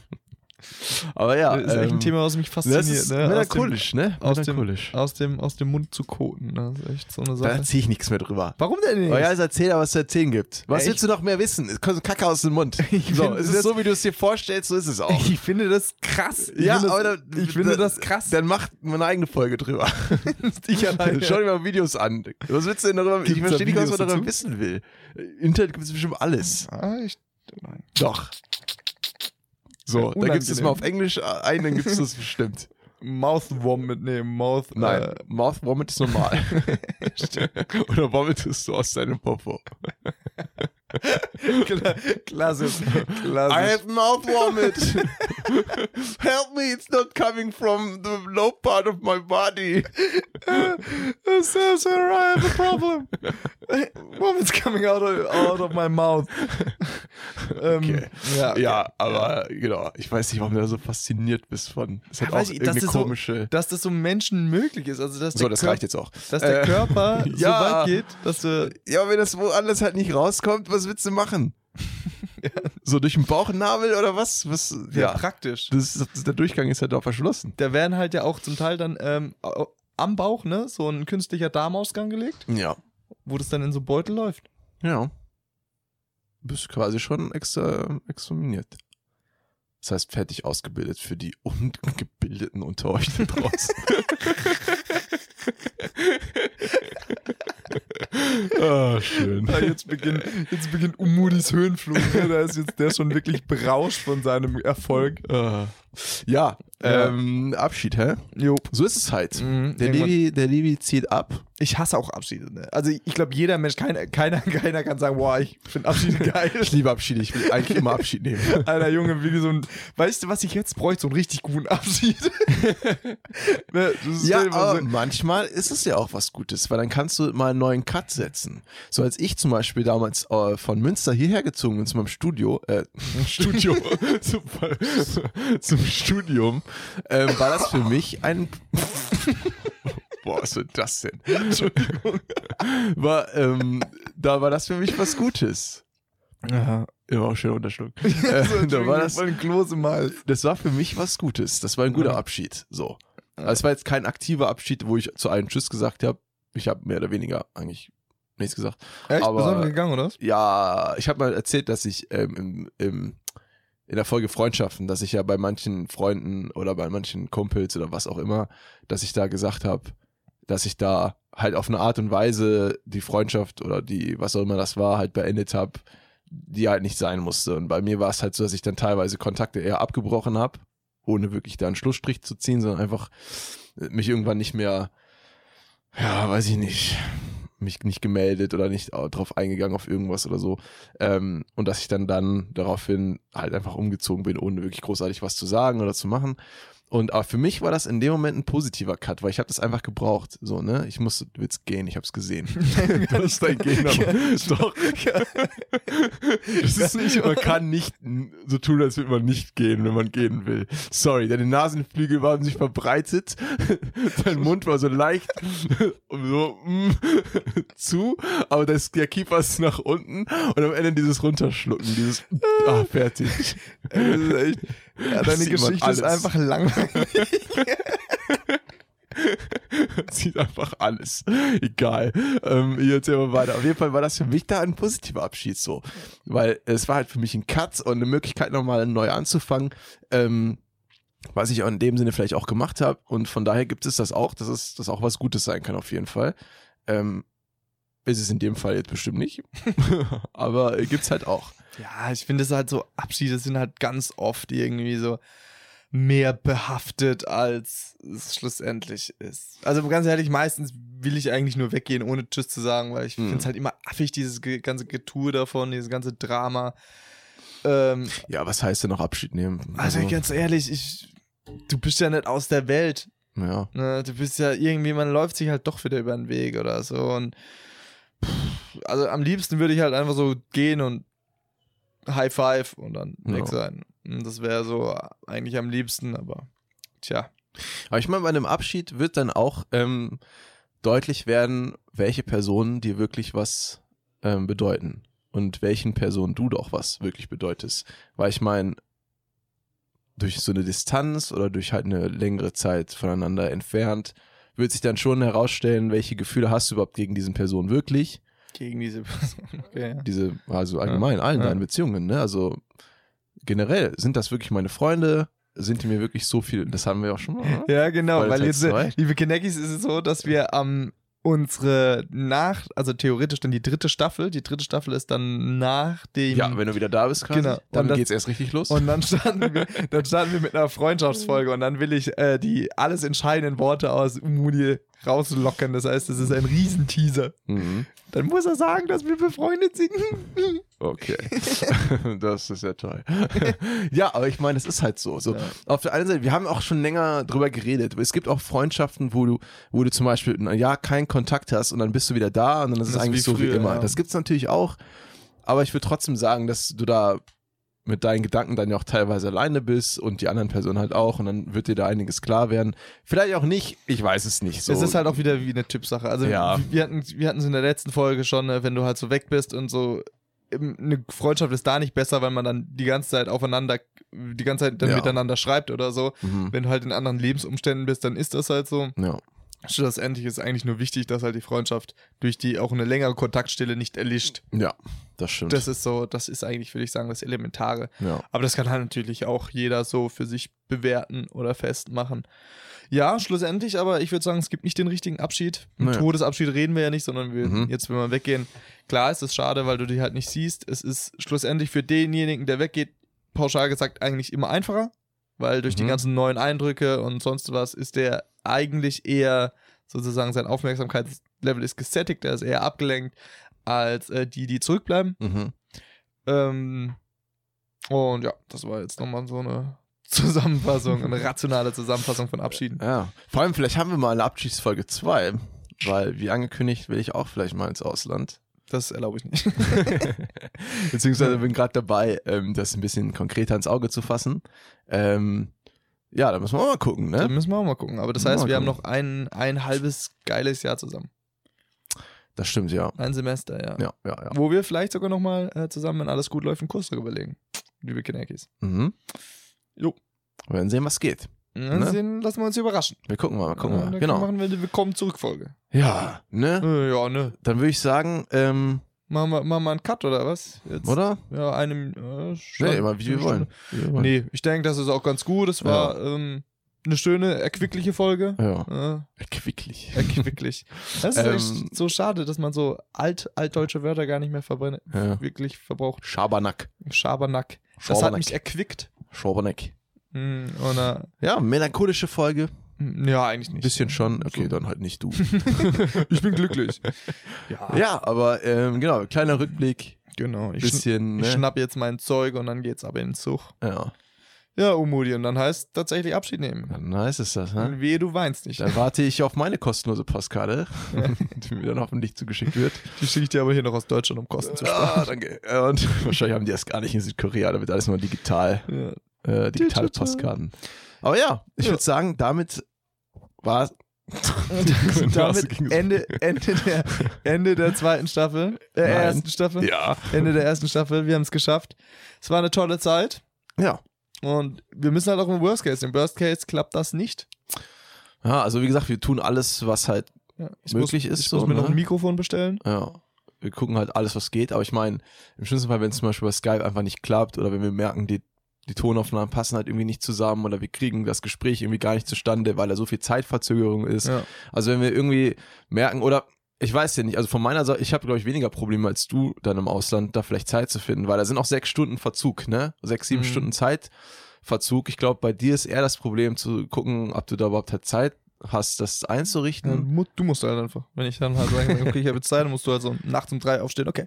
Aber ja, das ist echt ähm, ein Thema, was mich fasziniert. das ist ne? Aus dem- melancholisch, ne? aus dem- Melancholisch. Aus dem, aus dem Mund zu koten. Das ist echt so eine Da Sache. erzähle ich nichts mehr drüber. Warum denn nicht? Oh ja, jetzt erzähl aber, was es zu erzählen gibt. Was Ja, willst du noch mehr wissen? Es kommt Kacke aus dem Mund. Ich so, es das- ist so, wie du es dir vorstellst, so ist es auch. Ich finde das krass. Ich ja, das, aber da, ich finde da, das krass. Dann macht man eine eigene Folge drüber. ich alleine. Schau dir mal Videos an. Was willst du denn darüber? Gibt's ich da verstehe nicht, was man darüber wissen will. Internet gibt es bestimmt alles. Ah, ich, nein. Doch. So, da gibst du es mal auf Englisch ein, dann gibst du es bestimmt. Mouth Vomit nehmen. Mouth. Nein, Äh, Mouth Vomit ist normal. Oder vomitest du aus deinem Popo? kla- klassisch. I have mouth vomit. Help me, it's not coming from the low part of my body. Sir, sir, I have a problem. Vomit's coming out of, out of my mouth. ähm, Okay. Ja, Ja, aber genau, ich weiß nicht, warum du da so fasziniert bist von. Es hat Ja, auch ich, das irgendeine ist so- komische. Dass das so Menschen möglich ist. Also, dass So, das Körper, reicht jetzt auch. dass der Äh, Körper so ja. weit geht, dass du. Ja, wenn das woanders halt nicht rauskommt, was willst du machen? So durch den Bauchnabel oder was? was Ja, ja, praktisch. das ist, der Durchgang ist halt auch verschlossen. Da werden halt ja auch zum Teil dann ähm, am Bauch, ne, so ein künstlicher Darmausgang gelegt, Ja. wo das dann in so Beutel läuft. Ja. Bist quasi schon extra examiniert. Das heißt, fertig ausgebildet für die Ungebildeten unter euch da draußen. ah, schön. Ja, jetzt beginnt, jetzt beginnt Umudis Höhenflug. Ne? Da ist jetzt der schon wirklich berauscht von seinem Erfolg. Ah. Ja, ähm, Abschied, hä? Jo. So ist es halt. Mhm, Der Levi, der Levi zieht ab. Ich hasse auch Abschiede. Ne? Also ich, glaube, jeder Mensch, keiner, keiner, keiner kann sagen, boah, ich finde Abschiede geil. Ich liebe Abschiede, ich will eigentlich immer Abschied nehmen. Alter Junge, wie so ein. Weißt du, was ich jetzt bräuchte? So einen richtig guten Abschied. ne, Ja, aber so- manchmal ist es ja auch was Gutes, weil dann kannst du mal einen neuen Cut setzen. So als ich zum Beispiel damals äh, von Münster hierher gezogen bin zu meinem Studio, äh, Studio, zum, zum Studium, ähm, war das für mich ein Boah, was wird das denn? Entschuldigung. War, ähm, da war das für mich was Gutes. Ja. Ja, auch schön unterschluckt. so, Äh, da war das, ein Kloß im Hals. das war für mich was Gutes. Das war ein guter Ja. Abschied. So. Es war jetzt kein aktiver Abschied, wo ich zu einem Tschüss gesagt habe. Ich habe mehr oder weniger eigentlich nichts gesagt. Echt? Aber- einfach gegangen, oder? Ja, ich habe mal erzählt, dass ich ähm, im, im, in der Folge Freundschaften, dass ich ja bei manchen Freunden oder bei manchen Kumpels oder was auch immer, dass ich da gesagt habe, dass ich da halt auf eine Art und Weise die Freundschaft oder die, was auch immer das war, halt beendet habe, die halt nicht sein musste. Und bei mir war es halt so, dass ich dann teilweise Kontakte eher abgebrochen habe, ohne wirklich da einen Schlussstrich zu ziehen, sondern einfach mich irgendwann nicht mehr, ja, weiß ich nicht, mich nicht gemeldet oder nicht drauf eingegangen auf irgendwas oder so. Ähm, und dass ich dann dann daraufhin halt einfach umgezogen bin, ohne wirklich großartig was zu sagen oder zu machen. Und aber für mich war das in dem Moment ein positiver Cut, weil ich habe das einfach gebraucht. So, ne? Ich musste, willst gehen, ich habe es gesehen. du hast dein Gehen aber. Doch. Das ist nicht, man kann nicht so tun, als würde man nicht gehen, wenn man gehen will. Sorry, deine Nasenflügel waren sich verbreitet, dein Mund war so leicht so mm, zu, aber das, der Kiefer ist nach unten und am Ende dieses Runterschlucken, dieses ah, fertig. Das ist echt, ja, deine Geschichte ist einfach langweilig. Sieht einfach alles. Egal. Ähm, ich erzähl mal weiter. Auf jeden Fall war das für mich da ein positiver Abschied so. Weil es war halt für mich ein Cut und eine Möglichkeit, nochmal neu anzufangen. Ähm, was ich auch in dem Sinne vielleicht auch gemacht habe. Und von daher gibt es das auch, dass es das auch was Gutes sein kann, auf jeden Fall. Ähm, Ist es in dem Fall jetzt bestimmt nicht. Aber äh, gibt's halt auch. Ja, ich finde es halt so, Abschiede sind halt ganz oft irgendwie so mehr behaftet, als es schlussendlich ist. Also ganz ehrlich, meistens will ich eigentlich nur weggehen, ohne Tschüss zu sagen, weil ich Hm. finde es halt immer affig, dieses ganze Getue davon, dieses ganze Drama. Ähm, Ja, was heißt denn noch Abschied nehmen? also ganz ehrlich, ich, du bist ja nicht aus der Welt. ja. Ne? Du bist ja irgendwie, man läuft sich halt doch wieder über den Weg oder so. Und pff, also am liebsten würde ich halt einfach so gehen und High Five und dann Ja. weg sein. Und das wäre so eigentlich am liebsten, aber tja. Aber ich meine, bei einem Abschied wird dann auch ähm, deutlich werden, welche Personen dir wirklich was ähm, bedeuten und welchen Personen du doch was wirklich bedeutest. Weil ich meine, durch so eine Distanz oder durch halt eine längere Zeit voneinander entfernt, wird sich dann schon herausstellen, welche Gefühle hast du überhaupt gegen diesen Person wirklich. Gegen diese Person. Okay, ja. Diese, also allgemein, allen Ja. deinen Beziehungen, ne? Also generell, sind das wirklich meine Freunde? Sind die mir wirklich so viel? Das haben wir auch schon mal. ne? Ja, genau, weil Teil jetzt, zwei. liebe Kinekis, ist es so, dass wir am unsere nach, also theoretisch dann die dritte Staffel, die dritte Staffel ist dann nach dem Ja, wenn du wieder da bist, quasi, Genau. dann das- geht's erst richtig los. Und dann starten wir, dann starten wir mit einer Freundschaftsfolge und dann will ich äh, die alles entscheidenden Worte aus Umudi rauslocken. Das heißt, es ist ein Riesenteaser. mhm. Dann muss er sagen, dass wir befreundet sind. Okay. das ist ja toll. ja, aber ich meine, es ist halt so. so. Ja. Auf der einen Seite, wir haben auch schon länger drüber geredet. Es gibt auch Freundschaften, wo du, wo du zum Beispiel ein Jahr keinen Kontakt hast und dann bist du wieder da und dann ist es eigentlich wie so wie früher, immer. ja. Das gibt's natürlich auch. Aber ich würde trotzdem sagen, dass du da mit deinen Gedanken dann ja auch teilweise alleine bist und die anderen Personen halt auch und dann wird dir da einiges klar werden. Vielleicht auch nicht, ich weiß es nicht. So. Es ist halt auch wieder wie eine Typsache. Also Ja. wir hatten wir hatten es in der letzten Folge schon, äh, wenn du halt so weg bist und so eine Freundschaft ist da nicht besser, weil man dann die ganze Zeit aufeinander, die ganze Zeit dann Ja. miteinander schreibt oder so. mhm. Wenn du halt in anderen Lebensumständen bist, dann ist das halt so. Ja. Schlussendlich ist eigentlich nur wichtig, dass halt die Freundschaft durch die auch eine längere Kontaktstelle nicht erlischt. ja, das stimmt. Das ist so, das ist eigentlich, würde ich sagen, das Elementare. ja. Aber das kann halt natürlich auch jeder so für sich bewerten oder festmachen. Ja, schlussendlich, aber ich würde sagen, es gibt nicht den richtigen Abschied. Einen Naja. Todesabschied reden wir ja nicht, sondern wir Mhm. jetzt, wenn wir weggehen, klar ist es schade, weil du die halt nicht siehst. Es ist schlussendlich für denjenigen, der weggeht, pauschal gesagt eigentlich immer einfacher, weil durch die Mhm. ganzen neuen Eindrücke und sonst was ist der eigentlich eher sozusagen sein Aufmerksamkeitslevel ist gesättigt, er ist eher abgelenkt als äh, die, die zurückbleiben. Mhm. Ähm, und ja, das war jetzt nochmal so eine Zusammenfassung, eine rationale Zusammenfassung von Abschieden. Ja, vor allem vielleicht haben wir mal eine Abschiedsfolge 2, weil wie angekündigt will ich auch vielleicht mal ins Ausland. Das erlaube ich nicht. Beziehungsweise bin gerade dabei, ähm, das ein bisschen konkreter ins Auge zu fassen. Ähm, ja, da müssen wir auch mal gucken, Da ne? müssen wir auch mal gucken. Aber das heißt, wir haben noch ein, ein halbes geiles Jahr zusammen. Das stimmt, ja. Ein Semester, ja. Ja, ja, ja. Wo wir vielleicht sogar nochmal äh, zusammen, wenn alles gut läuft, einen Kurs darüber legen. Liebe Kinekis. Mhm. Jo. Wir werden sehen, was geht. Dann Ne? sehen, lassen wir uns überraschen. Wir gucken mal, gucken Ja, mal. dann Genau. machen wir eine Willkommen-Zurück-Folge. Ja, ne? Äh, ja, ne. Dann würde ich sagen, ähm, Machen wir, machen wir einen Cut oder was? Jetzt, oder? Ja, einem. Äh, schon- Nee, immer wie wir wollen. Wir wollen. Nee, ich denke, das ist auch ganz gut. Es war ähm, eine schöne, erquickliche Folge. Ja. Äh, Quicklich. erquicklich. Das ist Ähm, echt so schade, dass man so alt, altdeutsche Wörter gar nicht mehr verbrennt, Ja. wirklich verbraucht. Schabernack. Schabernack. Das hat mich erquickt. Schabernack. Hm, äh, Ja, melancholische Folge. hm, ja, eigentlich nicht. bisschen schon. Okay, So. dann halt nicht du. ich bin glücklich. ja, ja, aber ähm, genau, kleiner Rückblick. genau. Ich, schn Bisschen, ich ne? schnapp jetzt mein Zeug und dann geht's aber in den Zug. Ja, Ja, Umudi, und dann heißt tatsächlich Abschied nehmen. dann nice ist das, ne? Wehe, du weinst nicht. Dann warte ich auf meine kostenlose Postkarte, die mir dann hoffentlich zugeschickt wird. Die schicke ich dir aber hier noch aus Deutschland, um Kosten zu sparen. Ah, danke. Äh, Und wahrscheinlich haben die das gar nicht in Südkorea, da wird alles nur digital, Ja. äh, digitale Digital. Postkarten. Aber ja, ich Ja. würde sagen, damit war Und damit Ende, Ende, der, Ende der zweiten Staffel, der Nein. ersten Staffel, Ja. Ende der ersten Staffel. Wir haben es geschafft. Es war eine tolle Zeit Ja. Und wir müssen halt auch im Worst Case. Im Worst Case klappt das nicht. Ja, also wie gesagt, wir tun alles, was halt, Ja, ich Möglich muss, ist ich so, muss mir ne? noch ein Mikrofon bestellen. ja, wir gucken halt alles, was geht. Aber ich meine, im schlimmsten Fall, wenn es zum Beispiel bei Skype einfach nicht klappt oder wenn wir merken, die, die Tonaufnahmen passen halt irgendwie nicht zusammen oder wir kriegen das Gespräch irgendwie gar nicht zustande, weil da so viel Zeitverzögerung ist. Ja. Also wenn wir irgendwie merken oder ich weiß ja nicht, also von meiner Seite, ich habe, glaube ich, weniger Probleme als du dann im Ausland, da vielleicht Zeit zu finden, weil da sind auch sechs Stunden Verzug, ne? Sechs, sieben Mhm. Stunden Zeitverzug. Ich glaube, bei dir ist eher das Problem zu gucken, ob du da überhaupt halt Zeit hast, das einzurichten. Ja, du musst halt einfach. Wenn ich dann halt sage, okay, ich habe Zeit, dann musst du halt so nachts um drei aufstehen. Okay.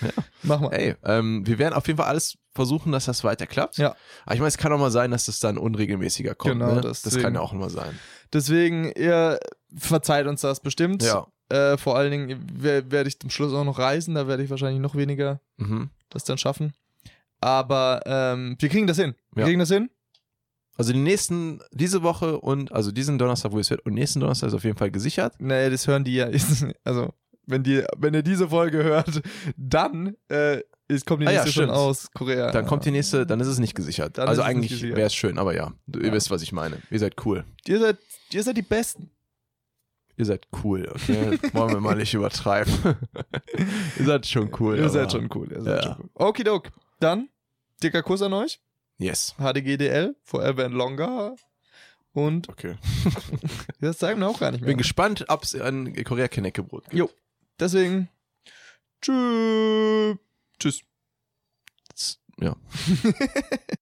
Ja. Mach mal. Ey, ähm, wir werden auf jeden Fall alles versuchen, dass das weiter klappt. Ja. Aber ich meine, es kann auch mal sein, dass das dann unregelmäßiger kommt. Genau, ne? das kann ja auch immer sein. Deswegen, ihr verzeiht uns das bestimmt. Ja. Äh, vor allen Dingen wer- werde ich zum Schluss auch noch reisen. Da werde ich wahrscheinlich noch weniger Mhm. das dann schaffen. Aber ähm, wir kriegen das hin. Wir Ja. kriegen das hin. Also die nächsten, diese Woche und, also diesen Donnerstag, wo es wird, und nächsten Donnerstag ist auf jeden Fall gesichert. Nee, das hören die ja. Also, wenn, die, wenn ihr diese Folge hört, dann äh, ist, kommt die Ah ja, nächste schon aus Korea. Dann kommt die nächste, dann ist es nicht gesichert. Dann also eigentlich wäre es schön, aber ja, du, ihr Ja. wisst, was ich meine. Ihr seid cool. Ihr seid, ihr seid die Besten. Ihr seid cool, okay? Wollen wir mal nicht übertreiben. ihr seid schon cool. ihr seid schon cool. Ihr seid Ja. schon cool. Okidok. Dann, dicker Kuss an euch. Yes. HDGDL, Forever and Longer. Und Okay. das sagen wir auch gar nicht mehr. Bin gespannt, ob es ein Korea-Keneckebrot gibt. Jo. Deswegen, tschüss. Tschüss. Ja.